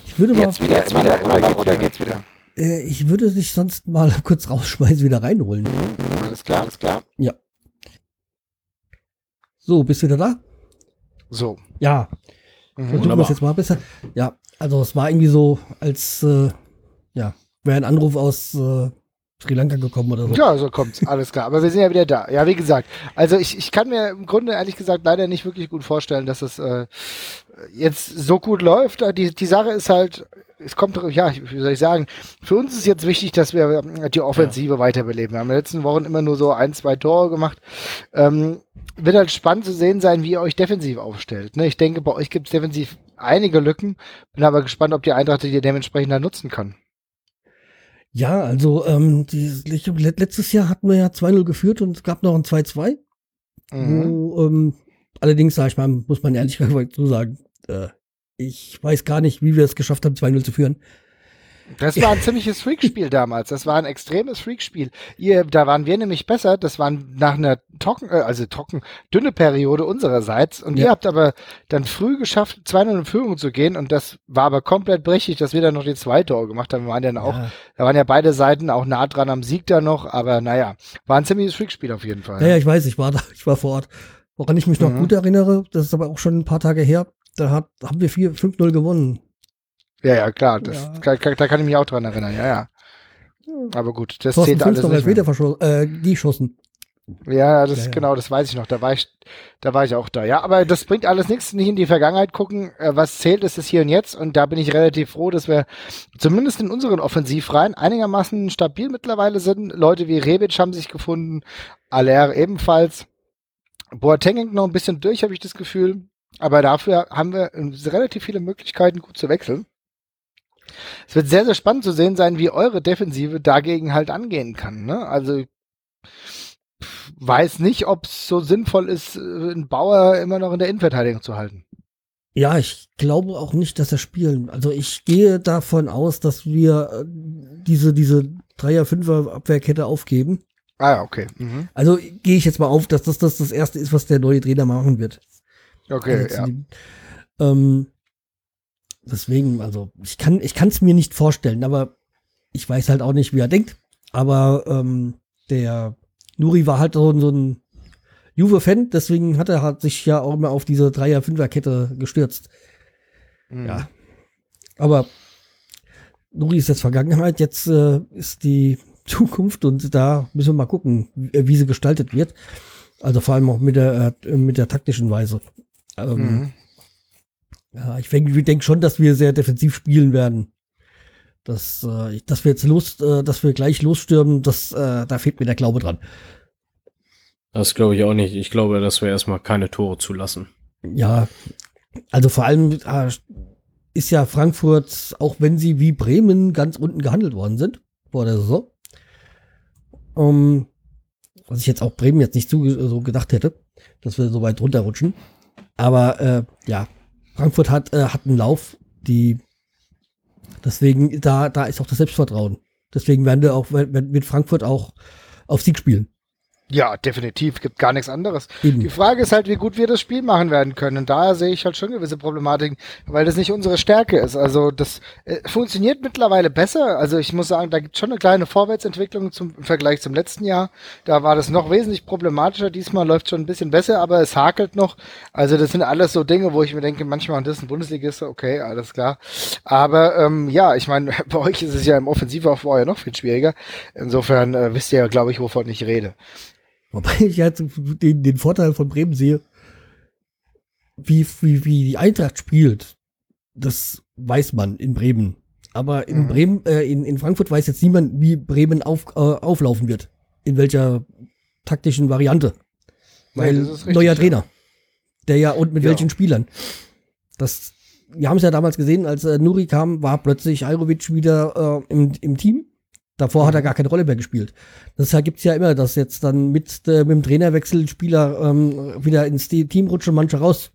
Ich würde jetzt mal. Wieder, jetzt wieder, immer noch, oder geht's wieder? Äh, ich würde dich sonst mal (laughs) kurz rausschmeißen, wieder reinholen. Mhm, alles klar, alles klar. Ja. So, bist du wieder da? So. Ja. Mhm. Versuchen wir es jetzt mal besser. Ja, also es war irgendwie so, als äh, ja, wäre ein Anruf aus äh, Sri Lanka gekommen oder so. Ja, so kommt's, alles klar. Aber wir sind ja wieder da. Ja, wie gesagt, also ich, ich kann mir im Grunde ehrlich gesagt leider nicht wirklich gut vorstellen, dass es äh, jetzt so gut läuft. Die, die Sache ist halt, es kommt, ja, wie soll ich sagen, für uns ist jetzt wichtig, dass wir die Offensive ja. weiterbeleben. Wir haben in den letzten Wochen immer nur so ein, zwei Tore gemacht. Ähm, wird halt spannend zu sehen sein, wie ihr euch defensiv aufstellt. Ne? Ich denke, bei euch gibt es defensiv einige Lücken. Bin aber gespannt, ob die Eintracht die dementsprechend dann nutzen kann. Ja, also ähm, die, letztes Jahr hatten wir ja 2-0 geführt und es gab noch ein 2-2. Mhm. Wo, ähm, allerdings, sag ich mal, muss man ehrlich gesagt so sagen, äh, ich weiß gar nicht, wie wir es geschafft haben, 2-0 zu führen. Das war ein ziemliches Freakspiel damals. Das war ein extremes Freakspiel. Ihr, da waren wir nämlich besser. Das war nach einer trocken, äh, also trocken, dünne Periode unsererseits. Und ja. ihr habt aber dann früh geschafft, 2-0 in Führung zu gehen. Und das war aber komplett brechig, dass wir dann noch die zwei Tore gemacht haben. Wir waren dann auch, ja. da waren ja beide Seiten auch nah dran am Sieg da noch. Aber naja, war ein ziemliches Freakspiel auf jeden Fall. Naja, ich weiß, ich war da, ich war vor Ort. Woran ich mich noch mhm. gut erinnere, das ist aber auch schon ein paar Tage her, da hat, haben wir 5-0 gewonnen. Ja, ja, klar. Das, ja. Kann, da kann ich mich auch dran erinnern, ja, ja. Aber gut, das Thorsten zählt alles noch nicht wieder äh, geschossen. Ja, das ja, ja. genau, das weiß ich noch. Da war ich, da war ich auch da. Ja, aber das bringt alles nichts, nicht in die Vergangenheit gucken. Äh, was zählt, ist es hier und jetzt. Und da bin ich relativ froh, dass wir zumindest in unseren Offensivreihen einigermaßen stabil mittlerweile sind. Leute wie Rebic haben sich gefunden, Aller ebenfalls. Boateng noch ein bisschen durch, habe ich das Gefühl. Aber dafür haben wir relativ viele Möglichkeiten, gut zu wechseln. Es wird sehr, sehr spannend zu sehen sein, wie eure Defensive dagegen halt angehen kann. Ne? Also weiß nicht, ob es so sinnvoll ist, einen Bauer immer noch in der Innenverteidigung zu halten. Ja, ich glaube auch nicht, dass er spielen. Also ich gehe davon aus, dass wir äh, diese, diese Dreier-, Fünfer-Abwehrkette aufgeben. Ah, okay. Mhm. Also gehe ich jetzt mal auf, dass das, das das Erste ist, was der neue Trainer machen wird. Okay, also, ja. Ähm, deswegen, also ich kann ich kann es mir nicht vorstellen, aber ich weiß halt auch nicht, wie er denkt. Aber ähm, der Nuri war halt so, so ein Juve-Fan, deswegen hat er hat sich ja auch immer auf diese Dreier-Fünfer-Kette gestürzt. Mhm. Ja. Aber Nuri ist jetzt Vergangenheit, jetzt äh, ist die Zukunft und da müssen wir mal gucken, wie, wie sie gestaltet wird. Also vor allem auch mit der, äh, mit der taktischen Weise. Ähm, mhm. Ja, ich denke denk schon, dass wir sehr defensiv spielen werden. Dass, äh, dass wir jetzt los, äh, dass wir gleich losstürmen, das, äh, da fehlt mir der Glaube dran. Das glaube ich auch nicht. Ich glaube, dass wir erstmal keine Tore zulassen. Ja, also vor allem äh, ist ja Frankfurt, auch wenn sie wie Bremen ganz unten gehandelt worden sind vor der Saison, um, was ich jetzt auch Bremen jetzt nicht so, so gedacht hätte, dass wir so weit runterrutschen. Aber äh, ja, Frankfurt hat, äh, hat einen Lauf, die deswegen, da, da ist auch das Selbstvertrauen. Deswegen werden wir auch mit Frankfurt auch auf Sieg spielen. Ja, definitiv. Gibt gar nichts anderes. Eben. Die Frage ist halt, wie gut wir das Spiel machen werden können. Und daher sehe ich halt schon gewisse Problematiken, weil das nicht unsere Stärke ist. Also das äh, funktioniert mittlerweile besser. Also ich muss sagen, da gibt es schon eine kleine Vorwärtsentwicklung zum, im Vergleich zum letzten Jahr. Da war das noch wesentlich problematischer. Diesmal läuft schon ein bisschen besser, aber es hakelt noch. Also das sind alles so Dinge, wo ich mir denke, manchmal, und das ist ein Bundesligist, okay, alles klar. Aber ähm, ja, ich meine, (laughs) bei euch ist es ja im Offensivaufbau ja noch viel schwieriger. Insofern äh, wisst ihr ja, glaube ich, wovon ich rede. Wobei ich halt den, den Vorteil von Bremen sehe, wie, wie, wie die Eintracht spielt, das weiß man in Bremen. Aber in mhm. Bremen, äh, in, in Frankfurt weiß jetzt niemand, wie Bremen auf, äh, auflaufen wird. In welcher taktischen Variante. Weil nee, richtig, neuer Trainer. Der ja und mit ja. welchen Spielern. Das, wir haben es ja damals gesehen, als äh, Nuri kam, war plötzlich Ajrovic wieder äh, im, im Team. Davor hat er mhm. gar keine Rolle mehr gespielt. Deshalb gibt's ja immer, dass jetzt dann mit, äh, mit dem Trainerwechsel Spieler ähm, wieder ins Team rutschen manche raus.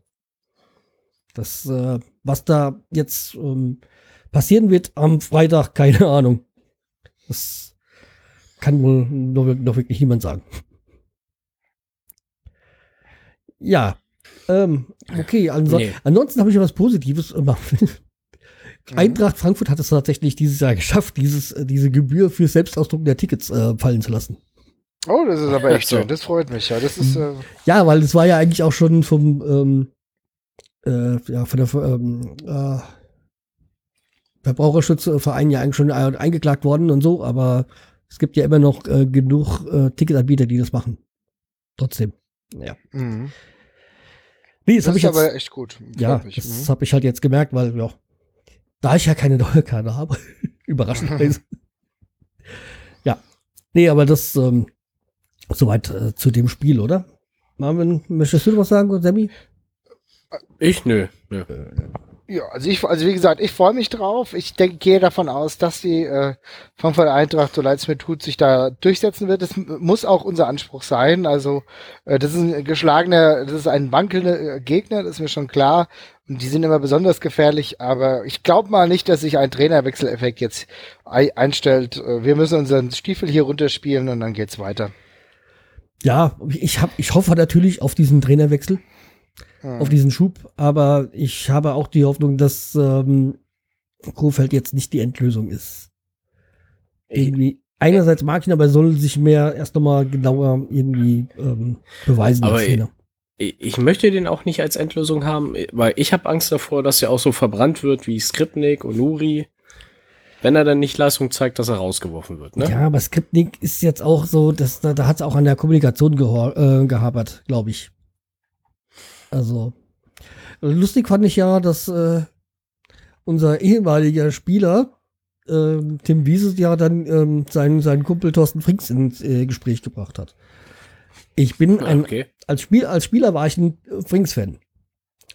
Das, äh, was da jetzt ähm, passieren wird am Freitag, keine Ahnung. Das kann wohl noch, noch wirklich niemand sagen. Ja, ähm, okay, anso nee. ansonsten habe ich ja was Positives. Mhm. Eintracht Frankfurt hat es tatsächlich dieses Jahr geschafft, dieses, äh, diese Gebühr für Selbstausdruck der Tickets äh, fallen zu lassen. Oh, das ist aber echt schön. Das freut mich ja. Das ist, äh ja, weil es war ja eigentlich auch schon vom, ähm, äh, ja, von der ähm, äh, Verbraucherschutzverein ja eigentlich schon eingeklagt worden und so, aber es gibt ja immer noch äh, genug äh, Ticketanbieter, die das machen. Trotzdem. Ja. Mhm. Nee, das, das ist jetzt, aber echt gut. Freut ja, mich. das mhm. habe ich halt jetzt gemerkt, weil ja, da ich ja keine Dauerkarte habe, (laughs) überraschenderweise. (laughs) ja. Nee, aber das ähm, soweit äh, zu dem Spiel, oder? Marvin, möchtest du noch was sagen, Sammy? Ich nö. nö. Ja, also ich, also wie gesagt, ich freue mich drauf. Ich denke, gehe davon aus, dass die äh, Frankfurt Eintracht, so leid es mir tut, sich da durchsetzen wird. Das muss auch unser Anspruch sein. Also äh, das ist ein geschlagener, das ist ein wankelnder äh, Gegner, das ist mir schon klar. Und die sind immer besonders gefährlich, aber ich glaube mal nicht, dass sich ein Trainerwechseleffekt jetzt einstellt. Äh, wir müssen unseren Stiefel hier runterspielen und dann geht's weiter. Ja, ich, hab, ich hoffe natürlich auf diesen Trainerwechsel auf diesen Schub. Aber ich habe auch die Hoffnung, dass ähm, Kofeld jetzt nicht die Endlösung ist. Irgendwie. Einerseits mag ich ihn, aber er soll sich mehr erst nochmal genauer irgendwie ähm, beweisen. Aber ich, ich möchte den auch nicht als Endlösung haben, weil ich habe Angst davor, dass er auch so verbrannt wird wie Skripnik und Nuri wenn er dann nicht Leistung zeigt, dass er rausgeworfen wird. Ne? Ja, aber Skripnik ist jetzt auch so, dass, da, da hat es auch an der Kommunikation äh, gehabert, glaube ich. Also, lustig fand ich ja, dass äh, unser ehemaliger Spieler, äh, Tim Wieses, ja dann ähm, seinen, seinen Kumpel Thorsten Frings ins äh, Gespräch gebracht hat. Ich bin ein, okay. als, Spiel, als Spieler war ich ein Frings-Fan.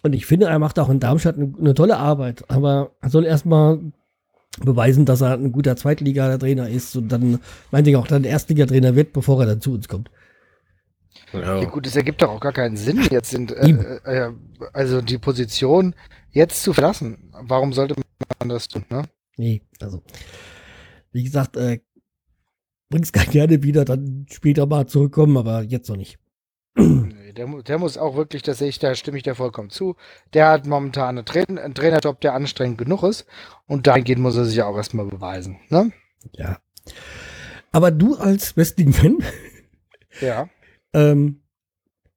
Und ich finde, er macht auch in Darmstadt eine, eine tolle Arbeit. Aber er soll erstmal beweisen, dass er ein guter Zweitliga-Trainer ist und dann, meinte ich auch, dann Erstliga-Trainer wird, bevor er dann zu uns kommt. Ja. ja. gut, das ergibt doch auch gar keinen Sinn, jetzt sind, äh, äh, also die Position jetzt zu verlassen. Warum sollte man das tun, ne? Nee, also, wie gesagt, äh, bring's gar gerne wieder, dann später mal zurückkommen, aber jetzt noch nicht. Nee, der, der muss auch wirklich, das sehe ich, da stimme ich dir vollkommen zu. Der hat momentan einen, Tra einen Trainerjob, der anstrengend genug ist. Und dahingehend muss er sich auch erstmal beweisen, ne? Ja. Aber du als Wrestling-Fan, ja. Ähm,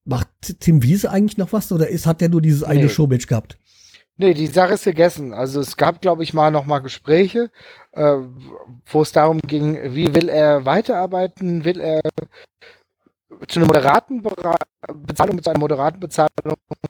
macht Tim Wiese eigentlich noch was oder ist, hat der nur dieses eine nee. Showmatch gehabt? Nee, die Sache ist gegessen. Also es gab, glaube ich, mal noch mal Gespräche, äh, wo es darum ging, wie will er weiterarbeiten, will er zu einer moderaten Bezahlung, mit einer moderaten Bezahlung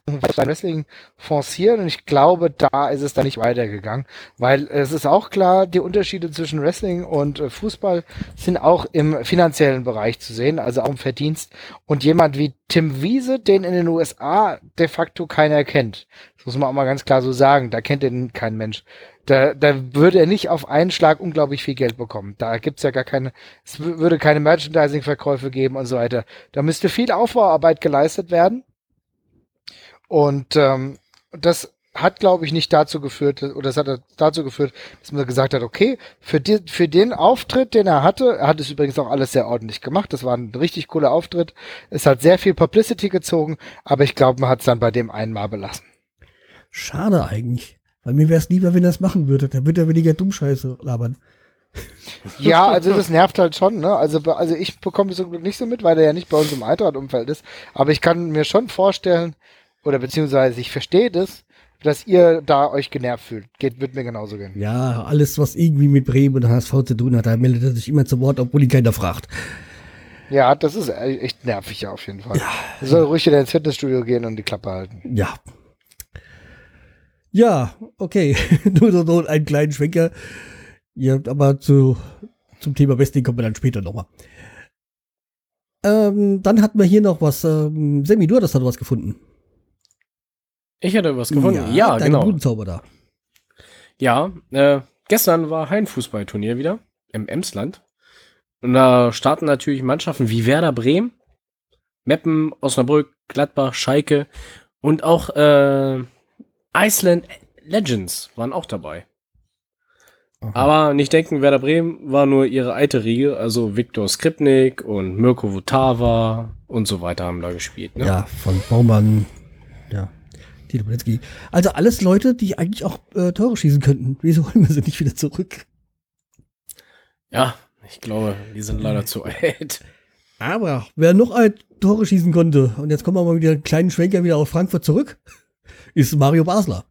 beim Wrestling forcieren. Und ich glaube, da ist es dann nicht weitergegangen, weil es ist auch klar, die Unterschiede zwischen Wrestling und äh, Fußball sind auch im finanziellen Bereich zu sehen, also auch im Verdienst. Und jemand wie Tim Wiese, den in den USA de facto keiner kennt, das muss man auch mal ganz klar so sagen, da kennt ihn kein Mensch. Da, da würde er nicht auf einen Schlag unglaublich viel Geld bekommen. Da gibt's ja gar keine, es würde keine Merchandising-Verkäufe geben und so weiter. Da müsste viel Aufbauarbeit geleistet werden. Und ähm, das hat, glaube ich, nicht dazu geführt, oder es hat dazu geführt, dass man gesagt hat, okay, für, die, für den Auftritt, den er hatte, er hat es übrigens auch alles sehr ordentlich gemacht, das war ein richtig cooler Auftritt, es hat sehr viel Publicity gezogen, aber ich glaube, man hat es dann bei dem einmal belassen. Schade eigentlich. Weil mir wäre es lieber, wenn er es machen würde. Dann würde er weniger Dummscheiße labern. Ja, also das nervt halt schon, ne? Also, also ich bekomme es so nicht so mit, weil er ja nicht bei uns im Eintracht-Umfeld ist. Aber ich kann mir schon vorstellen, oder beziehungsweise ich verstehe das, dass ihr da euch genervt fühlt. Geht, wird mir genauso gehen. Ja, alles, was irgendwie mit Bremen und HSV zu tun hat, da meldet er sich immer zu Wort, obwohl ihn keiner fragt. Ja, das ist echt nervig ja auf jeden Fall. Ja. Soll ruhig wieder ins Fitnessstudio gehen und die Klappe halten. Ja, ja, okay. (laughs) Nur so einen kleinen Schwenker. Ja, aber zu, zum Thema Wrestling kommen wir dann später nochmal. Ähm, dann hatten wir hier noch was. Ähm, Sammy, du hattest da was gefunden. Ich hatte was gefunden. Ja, ja genau. Budenzauber da. Ja, äh, gestern war Heimfußballturnier wieder im Emsland. Und da starten natürlich Mannschaften wie Werder Bremen, Meppen, Osnabrück, Gladbach, Schalke und auch äh, Iceland Legends waren auch dabei. Aha. Aber nicht denken, Werder Bremen war nur ihre alte Riege, also Viktor Skripnik und Mirko Votava und so weiter haben da gespielt. Ne? Ja, von Baumann, ja, Tito Poletzki. Also alles Leute, die eigentlich auch äh, Tore schießen könnten. Wieso holen wir sie nicht wieder zurück? Ja, ich glaube, die sind leider zu alt. Aber wer noch ein Tore schießen konnte, und jetzt kommen wir mal wieder einen kleinen Schwenker wieder auf Frankfurt zurück ist Mario Basler.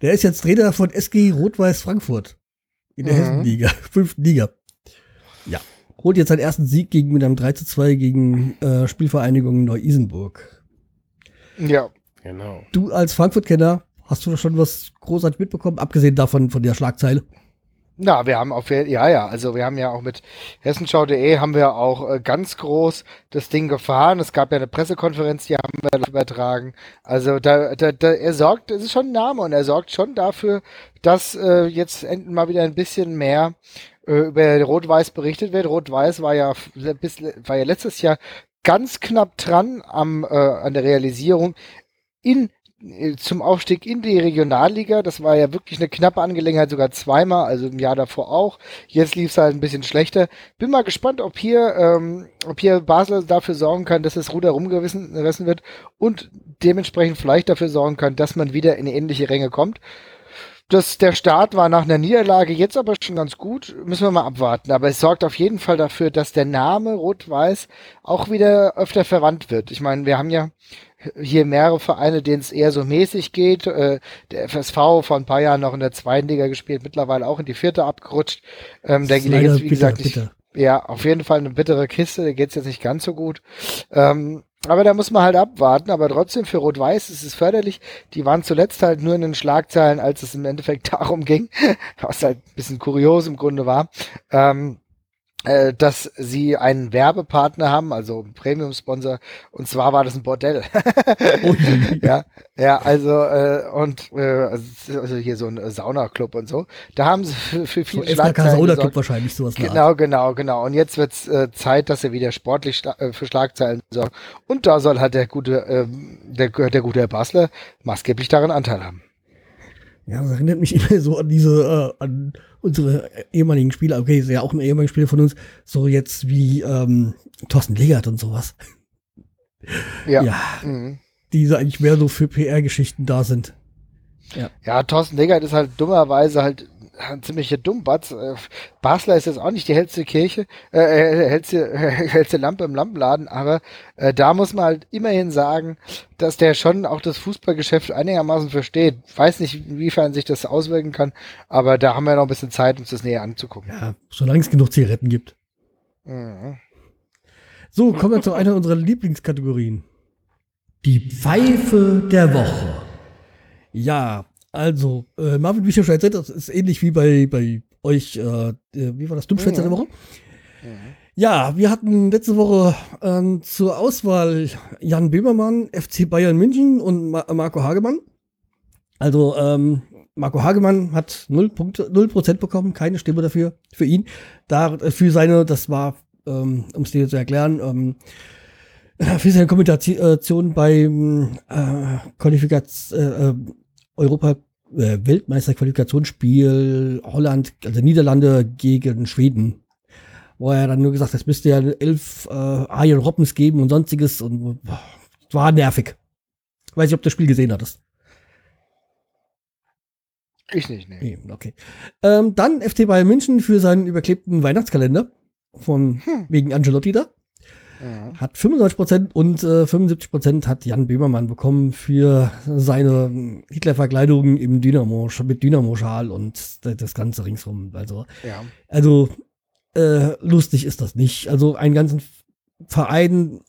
Der ist jetzt Trainer von SG Rot-Weiß Frankfurt in der mhm. Hessenliga, (laughs) fünften Liga. Ja, holt jetzt seinen ersten Sieg gegen mit einem 3 zu 2 gegen äh, Spielvereinigung Neu-Isenburg. Ja, genau. Du als Frankfurt-Kenner, hast du schon was großartig mitbekommen, abgesehen davon von der Schlagzeile? Na, wir haben auf ja, ja, also wir haben ja auch mit hessenschau.de haben wir auch äh, ganz groß das Ding gefahren. Es gab ja eine Pressekonferenz, die haben wir übertragen. Also da, da, da er sorgt, es ist schon ein Name und er sorgt schon dafür, dass äh, jetzt mal wieder ein bisschen mehr äh, über Rot-Weiß berichtet wird. Rot-Weiß war ja bis, war ja letztes Jahr ganz knapp dran am äh, an der Realisierung in zum Aufstieg in die Regionalliga. Das war ja wirklich eine knappe Angelegenheit, sogar zweimal, also im Jahr davor auch. Jetzt lief es halt ein bisschen schlechter. Bin mal gespannt, ob hier, ähm, ob hier Basel dafür sorgen kann, dass das Ruder rumgerissen wird und dementsprechend vielleicht dafür sorgen kann, dass man wieder in ähnliche Ränge kommt. Das, der Start war nach einer Niederlage jetzt aber schon ganz gut. Müssen wir mal abwarten. Aber es sorgt auf jeden Fall dafür, dass der Name Rot-Weiß auch wieder öfter verwandt wird. Ich meine, wir haben ja hier mehrere Vereine, denen es eher so mäßig geht. Äh, der FSV vor ein paar Jahren noch in der zweiten Liga gespielt, mittlerweile auch in die vierte abgerutscht. Ähm, der geht jetzt, wie bitter, gesagt, nicht, ja, auf jeden Fall eine bittere Kiste, der geht's jetzt nicht ganz so gut. Ähm, aber da muss man halt abwarten, aber trotzdem für Rot-Weiß ist es förderlich. Die waren zuletzt halt nur in den Schlagzeilen, als es im Endeffekt (laughs) darum ging, was halt ein bisschen kurios im Grunde war. Ähm, äh, dass sie einen Werbepartner haben, also einen Premium-Sponsor, und zwar war das ein Bordell. (laughs) ja, ja, also äh, und äh, also, also hier so ein Saunaclub und so. Da haben sie für, für viel so Saunaclub wahrscheinlich sowas. Genau, genau, genau. Und jetzt wird's äh, Zeit, dass er wieder sportlich schla äh, für Schlagzeilen sorgt. Und da soll halt der gute, äh, der, der gute Herr Basler maßgeblich daran Anteil haben. Ja, das erinnert mich (laughs) immer so an diese, äh, an unsere ehemaligen Spieler. Okay, ist ja auch ein ehemaliger Spieler von uns. So jetzt wie ähm, Thorsten Legert und sowas. Ja. ja mhm. Die so eigentlich mehr so für PR-Geschichten da sind. Ja. ja, Thorsten Legert ist halt dummerweise halt ein ziemlicher Dummbatz. Äh, Basler ist jetzt auch nicht die hellste Kirche, äh, äh hellste, äh, (laughs) hellste Lampe im Lampenladen, aber äh, da muss man halt immerhin sagen, dass der schon auch das Fußballgeschäft einigermaßen versteht. Weiß nicht, inwiefern sich das auswirken kann, aber da haben wir noch ein bisschen Zeit, uns das näher anzugucken. Ja, solange es genug Zigaretten gibt. Mhm. So, kommen wir zu einer unserer Lieblingskategorien. Die Pfeife der Woche. Ja, also, äh, Marvin, wie ich schon erzählt das ist ähnlich wie bei, bei euch, äh, wie war das, Dummschwätzer mhm. der Woche? Mhm. Ja, wir hatten letzte Woche ähm, zur Auswahl Jan Böhmermann, FC Bayern München und Ma Marco Hagemann. Also ähm, Marco Hagemann hat 0 Punkte, 0 Prozent bekommen, keine Stimme dafür, für ihn. Da, äh, für seine, das war, ähm, um es dir zu erklären, ähm, für seine Kommunikation beim äh, Qualifikation, äh, äh, Europa äh, Weltmeisterqualifikationsspiel Holland, also Niederlande gegen Schweden wo er dann nur gesagt hat, es müsste ja elf äh, Arjen Robbins geben und sonstiges und boah, war nervig. Weiß nicht, ob du das Spiel gesehen hattest. Ich nicht, nee. nee okay. Ähm, dann FC Bayern München für seinen überklebten Weihnachtskalender von hm. wegen Angelotti da. Ja. Hat 95% und äh, 75% hat Jan Böhmermann bekommen für seine Hitler-Verkleidung im Dynamo, mit Dynamo-Schal und das Ganze ringsrum. Also, ja. also äh, lustig ist das nicht. Also einen ganzen Verein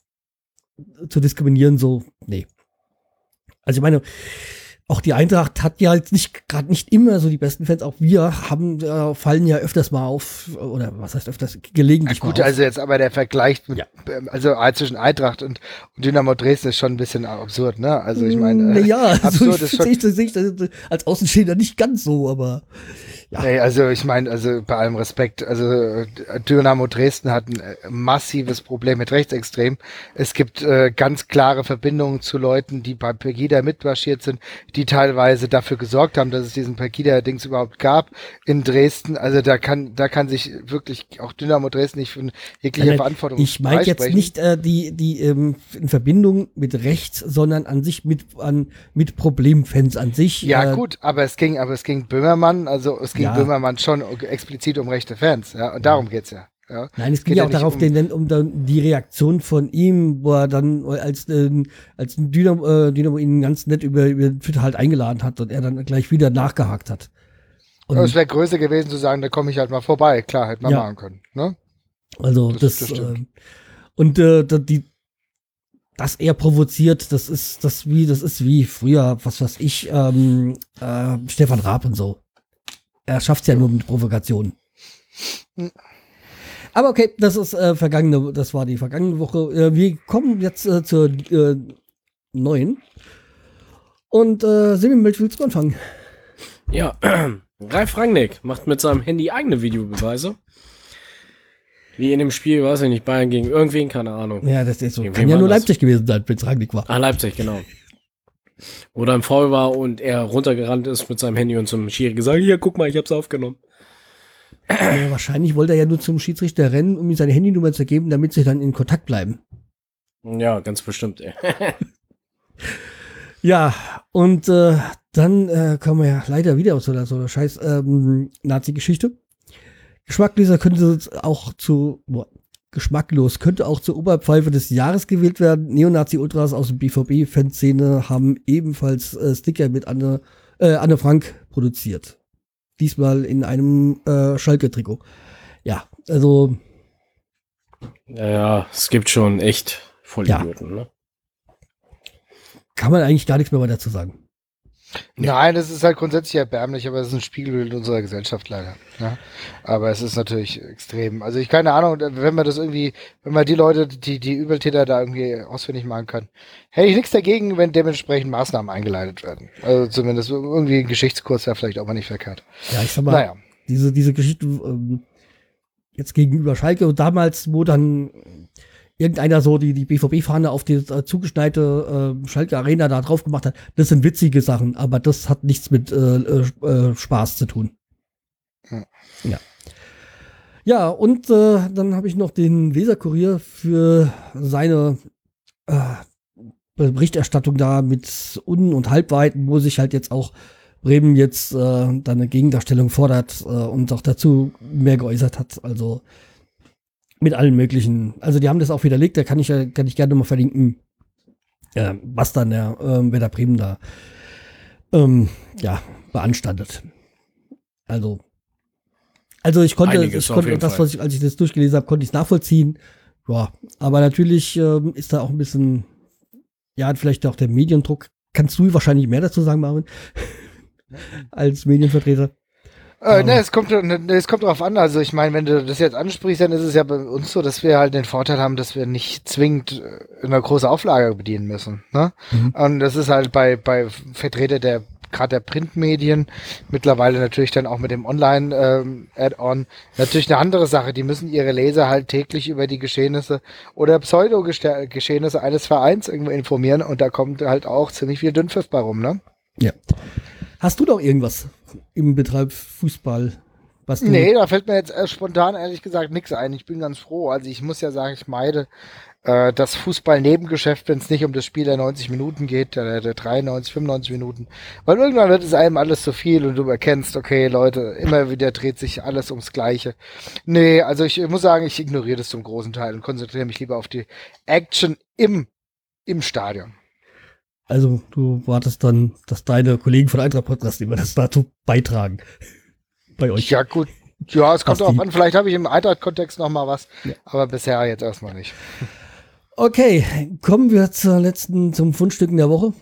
zu diskriminieren, so, nee. Also ich meine, auch die Eintracht hat ja jetzt nicht gerade nicht immer so die besten Fans. Auch wir haben äh, fallen ja öfters mal auf oder was heißt öfters gelegentlich. Ja, gut, also jetzt aber der Vergleich mit, ja. Ähm, also zwischen Eintracht und, und, Dynamo Dresden ist schon ein bisschen absurd, ne? Also ich meine, äh, (laughs) ja, absurd also ist schon. Ich, sehe ich als Außenstehender nicht ganz so, aber ja. Nee, also ich meine, also bei allem Respekt, also Dynamo Dresden hat ein äh, massives Problem mit Rechtsextremen. Es gibt äh, ganz klare Verbindungen zu Leuten, die bei Pegida mitmarschiert sind, die teilweise dafür gesorgt haben, dass es diesen Pegida-Dings überhaupt gab in Dresden. Also da kann, da kann sich wirklich auch Dynamo Dresden nicht von jeglicher Nein, Verantwortung Ich meine jetzt nicht äh, die, die ähm, in Verbindung mit rechts, sondern an sich mit, an, mit Problemfans an sich. Ja, äh, gut, aber es ging, aber es ging Böhmermann, also es ging ging ja. Böhmermann schon explizit um rechte Fans, ja, und darum geht's ja. Ja. Nein, es ging ja auch darauf, um, den, um dann die Reaktion von ihm, wo er dann als, äh, als Dynamo, äh, Dynamo ihn ganz nett über, über Twitter halt eingeladen hat und er dann gleich wieder nachgehakt hat. Und es wäre größer gewesen zu sagen, da komme ich halt mal vorbei. Klar, hätte man ja. machen können. Ne? Also das, das, das äh, und äh, die, dass er provoziert, das ist das wie, das ist wie früher, was weiß ich, ähm, äh, Stefan Raab und so. Er schafft es ja nur mit Provokation. Aber okay, das ist äh, vergangene, das war die vergangene Woche. Äh, wir kommen jetzt äh, zur äh, neuen. Und äh, Semmelmilch, willst du anfangen? Ja, (clears throat) Ralf Rangnick macht mit seinem Handy eigene Videobeweise. Wie in dem Spiel, weiß ich nicht, Bayern gegen irgendwen, keine Ahnung. Ja, das ist so. Kann ja nur Leipzig gewesen sein, wenn es Rangnick war. Ah, Leipzig, genau. Wo im Foul war und er runtergerannt ist mit seinem Handy und zum Schiri gesagt, hier, guck mal, ich hab's aufgenommen. Ja, wahrscheinlich wollte er ja nur zum Schiedsrichter rennen, um ihm seine Handynummer zu geben, damit sie dann in Kontakt bleiben. Ja, ganz bestimmt. Ey. ja, und äh, dann äh, kommen wir ja leider wieder aus so einer, scheiß ähm, Nazi-Geschichte. Geschmackleser könnte auch zu, geschmacklos. Könnte auch zur Oberpfeife des Jahres gewählt werden. Neonazi-Ultras aus der BVB-Fanszene haben ebenfalls äh, Sticker mit Anne, äh, Anne Frank produziert. Diesmal in einem äh, Schalke-Trikot. Ja, also. Ja, ja, es gibt schon echt Vollidioten, ja. ne? Kann man eigentlich gar nichts mehr dazu sagen. Nein, das ist halt grundsätzlich erbärmlich, aber es ist ein Spiegelbild unserer Gesellschaft leider. Ja? Aber es ist natürlich extrem. Also ich keine Ahnung, wenn man das irgendwie, wenn man die Leute, die die Übeltäter da irgendwie ausfindig machen kann, hätte ich nichts dagegen, wenn dementsprechend Maßnahmen eingeleitet werden. Also zumindest irgendwie ein Geschichtskurs wäre vielleicht auch mal nicht verkehrt. Ja, ich sag mal, naja. diese diese Geschichte ähm, jetzt gegenüber Schalke und damals, wo dann irgendeiner so die, die BVB-Fahne auf die äh, zugeschneite äh, Schalke Arena da drauf gemacht hat. Das sind witzige Sachen, aber das hat nichts mit äh, äh, äh Spaß zu tun. Hm. Ja. Ja, und äh, dann habe ich noch den Weserkurier für seine Berichterstattung da mit Un- und Halbweiten, wo sich halt jetzt auch Bremen jetzt äh, dann eine Gegendarstellung fordert äh, und auch dazu mehr geäußert hat. Also mit allen möglichen. Also die haben das auch widerlegt, da kann ich, kann ich gerne mal verlinken, äh, was dann der äh, Werder Bremen da ähm, ja, beanstandet. Also, also ich konnte, ich konnte das, was ich, als ich das durchgelesen habe, konnte ich es nachvollziehen. Ja, aber natürlich ähm, ist da auch ein bisschen, ja, vielleicht auch der Mediendruck. Kannst du wahrscheinlich mehr dazu sagen, Marvin, (laughs) als Medienvertreter? Äh, ne, es kommt, ne, es kommt darauf an. Also ich meine, wenn du das jetzt ansprichst, dann ist es ja bei uns so, dass wir halt den Vorteil haben, dass wir nicht zwingend äh, eine große Auflage bedienen müssen. Ne? Mhm. Und das ist halt bei bei Vertreter der gerade der Printmedien, mittlerweile natürlich dann auch mit dem Online-Add-on, ähm, natürlich eine andere Sache. Die müssen ihre Leser halt täglich über die Geschehnisse oder Pseudo-Geschehnisse eines Vereins irgendwo informieren und da kommt halt auch ziemlich viel Dünnpfiff bei rum, ne? Ja. Hast du doch irgendwas im Betreib Fußball? Was du nee, da fällt mir jetzt äh, spontan ehrlich gesagt nichts ein. Ich bin ganz froh. Also ich muss ja sagen, ich meide äh, das Fußball-Nebengeschäft, wenn es nicht um das Spiel der 90 Minuten geht, der, der 93, 95 Minuten. Weil irgendwann wird es einem alles zu viel und du erkennst, okay, Leute, immer wieder dreht sich alles ums Gleiche. Nee, also ich, ich muss sagen, ich ignoriere das zum großen Teil und konzentriere mich lieber auf die Action im, im Stadion. Also du wartest dann, dass deine Kollegen von Eintracht Podcast immer das dazu beitragen. (laughs) Bei euch. Ja, gut. Ja, es kommt auch an. Vielleicht habe ich im Eintracht-Kontext noch mal was, ja. aber bisher jetzt erstmal nicht. (laughs) Okay, kommen wir zur letzten, zum Fundstücken der Woche.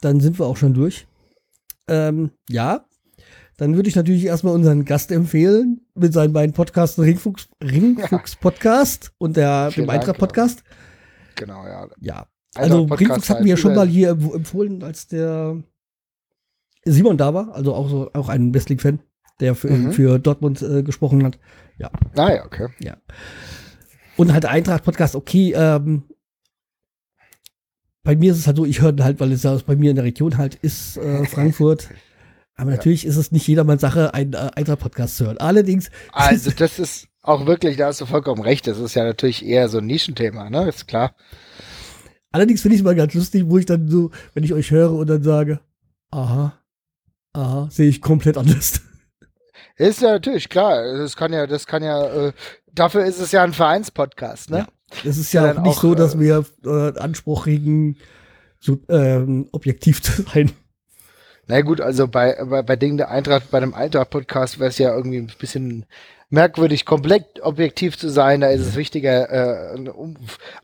Dann sind wir auch schon durch. Ähm, ja, dann würde ich natürlich erstmal unseren Gast empfehlen mit seinen beiden Podcasts Ringfuchs, Ringfuchs Podcast und der, dem Eintracht Podcast. Genau, ja. Ja, also Ringfuchs hatten wir ja schon mal hier empfohlen, als der Simon da war, also auch so auch ein Wrestling-Fan, der für, mhm. für Dortmund äh, gesprochen hat. Ja. Ah ja, okay. Ja. Und halt Eintracht Podcast, okay, ähm, bei mir ist es halt so, ich höre halt, weil es ja bei mir in der Region halt ist, äh, (laughs) Frankfurt. Aber natürlich ja. ist es nicht jedermanns Sache, einen äh, Eintracht-Podcast zu hören. Allerdings. (laughs) Also, das ist auch wirklich, da hast du vollkommen recht. Das ist ja natürlich eher so ein Nischenthema, ne? Ist klar. Allerdings finde ich es mal ganz lustig, wo ich dann so, wenn ich euch höre und dann sage, aha, aha, sehe ich komplett anders. (laughs) Ist ja natürlich klar. Das kann ja, das kann ja, äh, dafür ist es ja ein Vereinspodcast, ne? Ja. Es ist ja, ja nicht auch, so, dass äh, wir äh, Anspruch kriegen, so, ähm, objektiv zu (laughs) sein. Na gut, also bei, bei, bei Dingen der Eintracht, bei dem Eintracht-Podcast wäre es ja irgendwie ein bisschen merkwürdig, komplett objektiv zu sein. Da ist es wichtiger, äh,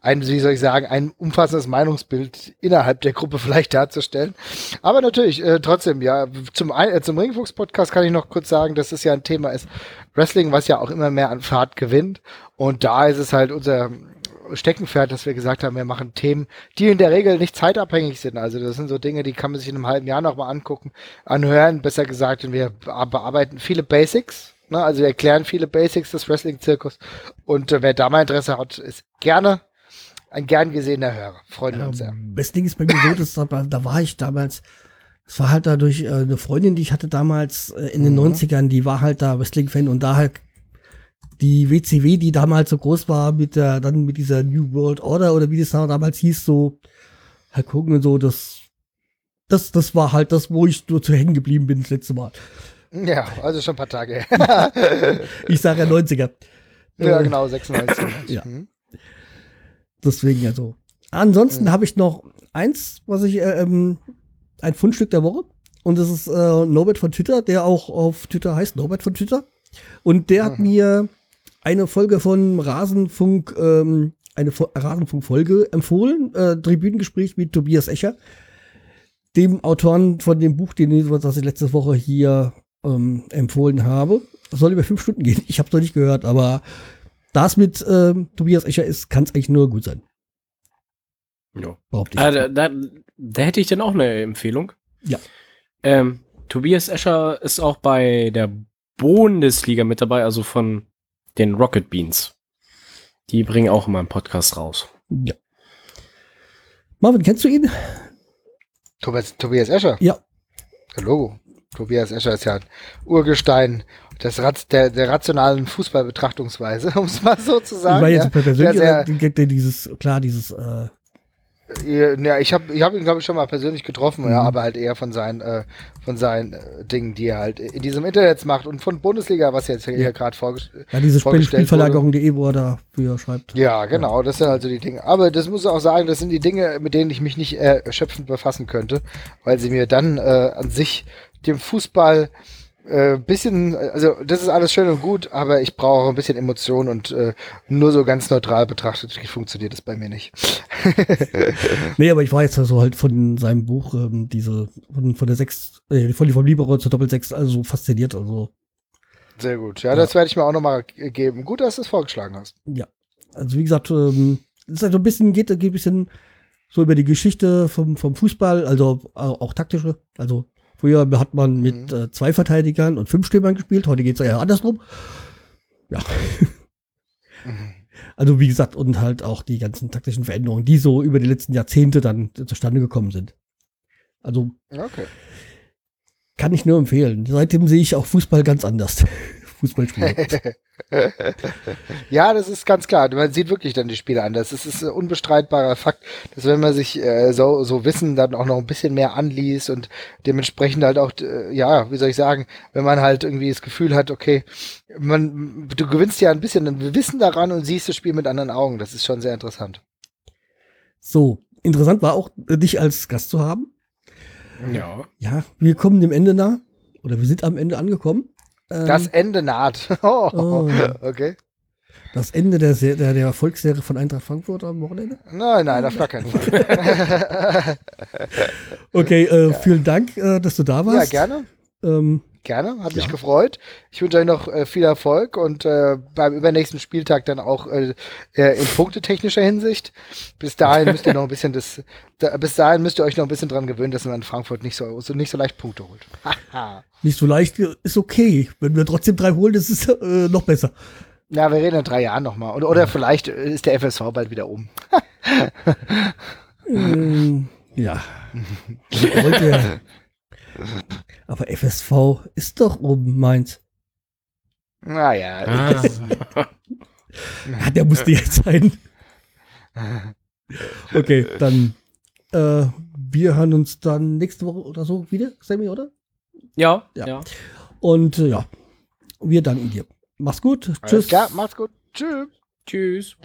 ein, wie soll ich sagen, ein umfassendes Meinungsbild innerhalb der Gruppe (laughs) vielleicht darzustellen. Aber natürlich, äh, trotzdem, ja, zum, äh, zum Ringfuchs-Podcast kann ich noch kurz sagen, dass es ja ein Thema ist, Wrestling, was ja auch immer mehr an Fahrt gewinnt. Und da ist es halt unser Steckenpferd, dass wir gesagt haben, wir machen Themen, die in der Regel nicht zeitabhängig sind. Also das sind so Dinge, die kann man sich in einem halben Jahr nochmal angucken, anhören, besser gesagt. Und wir bearbeiten viele Basics. Ne? Also wir erklären viele Basics des Wrestling-Zirkus. Und äh, wer da mal Interesse hat, ist gerne ein gern gesehener Hörer. Freuen wir uns sehr. Das Ding ist bei mir so, dass da, da war ich damals, es war halt dadurch äh, eine Freundin, die ich hatte damals äh, in den mhm. 90ern, die war halt da Wrestling-Fan und da halt die WCW, die damals so groß war, mit der, dann mit dieser New World Order oder wie das damals hieß, so, halt gucken und so, das, das, das war halt das, wo ich nur zu hängen geblieben bin das letzte Mal. Ja, also schon ein paar Tage. (laughs) ich sage ja 90er. Ja, äh, genau, 96. ja. Mhm. Deswegen also. Ansonsten mhm. habe ich noch eins, was ich, äh, ähm, ein Fundstück der Woche. Und das ist äh, Norbert von Twitter, der auch auf Twitter heißt, Norbert von Twitter. Und der mhm. hat mir eine Folge von Rasenfunk, ähm, eine Rasenfunk-Folge empfohlen, äh, Tribünengespräch mit Tobias Escher, dem Autoren von dem Buch, den ich, was ich letzte Woche hier ähm, empfohlen habe. Das soll über fünf Stunden gehen. Ich habe es noch nicht gehört, aber das mit ähm, Tobias Escher ist, kann es eigentlich nur gut sein. Ja. Ah, da, da, da, hätte ich dann auch eine Empfehlung. Ja. Ähm, Tobias Escher ist auch bei der Bundesliga mit dabei, also von den Rocket Beans. Die bringen auch immer einen Podcast raus. Ja. Marvin, kennst du ihn? Tobias, Tobias Escher? Ja. Logo. Tobias Escher ist ja ein Urgestein des Rat, der, der rationalen Fußballbetrachtungsweise, (laughs) um es mal so zu sagen. Ich meine jetzt ja. persönlich, sehr, sehr, dieses, klar, dieses äh, ja, ich habe ich hab ihn, glaube ich, schon mal persönlich getroffen, mhm. ja, aber halt eher von seinen, äh, von seinen äh, Dingen, die er halt in diesem Internet macht und von Bundesliga, was jetzt hier ja. gerade vorgestellt Ja, diese Spielverlagerung.de, wo er da früher schreibt. Ja, genau, das sind also die Dinge. Aber das muss ich auch sagen, das sind die Dinge, mit denen ich mich nicht äh, erschöpfend befassen könnte, weil sie mir dann äh, an sich dem Fußball äh, bisschen, also das ist alles schön und gut, aber ich brauche ein bisschen Emotion und äh, nur so ganz neutral betrachtet funktioniert das bei mir nicht. (laughs) nee, aber ich war jetzt also halt von seinem Buch, ähm, diese, von, von der sechs, äh, von, vom Libero zur Doppelsechs, also fasziniert, also. Sehr gut. Ja, ja. das werde ich mir auch nochmal geben. Gut, dass du es vorgeschlagen hast. Ja. Also wie gesagt, ähm, ist halt so ein bisschen, geht, geht ein bisschen so über die Geschichte vom, vom Fußball, also auch taktische, also Früher hat man mit mhm. äh, zwei Verteidigern und fünf Stürmern gespielt, heute geht es eher andersrum. Ja. Mhm. Also wie gesagt, und halt auch die ganzen taktischen Veränderungen, die so über die letzten Jahrzehnte dann zustande gekommen sind. Also okay. kann ich nur empfehlen. Seitdem sehe ich auch Fußball ganz anders. Fußballspieler. (laughs) ja, das ist ganz klar. Man sieht wirklich dann die Spiele anders. Es ist ein unbestreitbarer Fakt, dass wenn man sich äh, so, so Wissen dann auch noch ein bisschen mehr anliest und dementsprechend halt auch, äh, ja, wie soll ich sagen, wenn man halt irgendwie das Gefühl hat, okay, man, du gewinnst ja ein bisschen ein Wissen daran und siehst das Spiel mit anderen Augen. Das ist schon sehr interessant. So, interessant war auch, dich als Gast zu haben. Ja. Ja, wir kommen dem Ende nah. Oder wir sind am Ende angekommen. Das ähm, Ende naht. (laughs) Oh, oh. Okay. Das Ende der, der, der Erfolgsserie von Eintracht Frankfurt am Wochenende? Nein, nein, auf gar keinen Fall. (laughs) okay, äh, vielen Dank, äh, dass du da warst. Ja, gerne. Ähm, gerne, hat ja. mich gefreut. Ich wünsche euch noch äh, viel Erfolg und äh, beim übernächsten Spieltag dann auch äh, äh, in punktetechnischer Hinsicht. Bis dahin müsst ihr noch ein bisschen das, da, bis dahin müsst ihr euch noch ein bisschen dran gewöhnen, dass man in Frankfurt nicht so, so nicht so leicht Punkte holt. (laughs) nicht so leicht ist okay. Wenn wir trotzdem drei holen, das ist äh, noch besser. Ja, wir reden in drei Jahren nochmal. Oder, oder vielleicht ist der FSV bald wieder oben. ähm, ja. (laughs) Heute, aber FSV ist doch oben, Mainz. Naja. Ah. (laughs) ja, der musste jetzt sein. Okay, dann äh, wir hören uns dann nächste Woche oder so wieder, Sammy, oder? Ja, ja. ja. Und äh, ja, wir danken dir. Mach's gut. Alles Tschüss. Ja, mach's gut. Tschüss. Tschüss.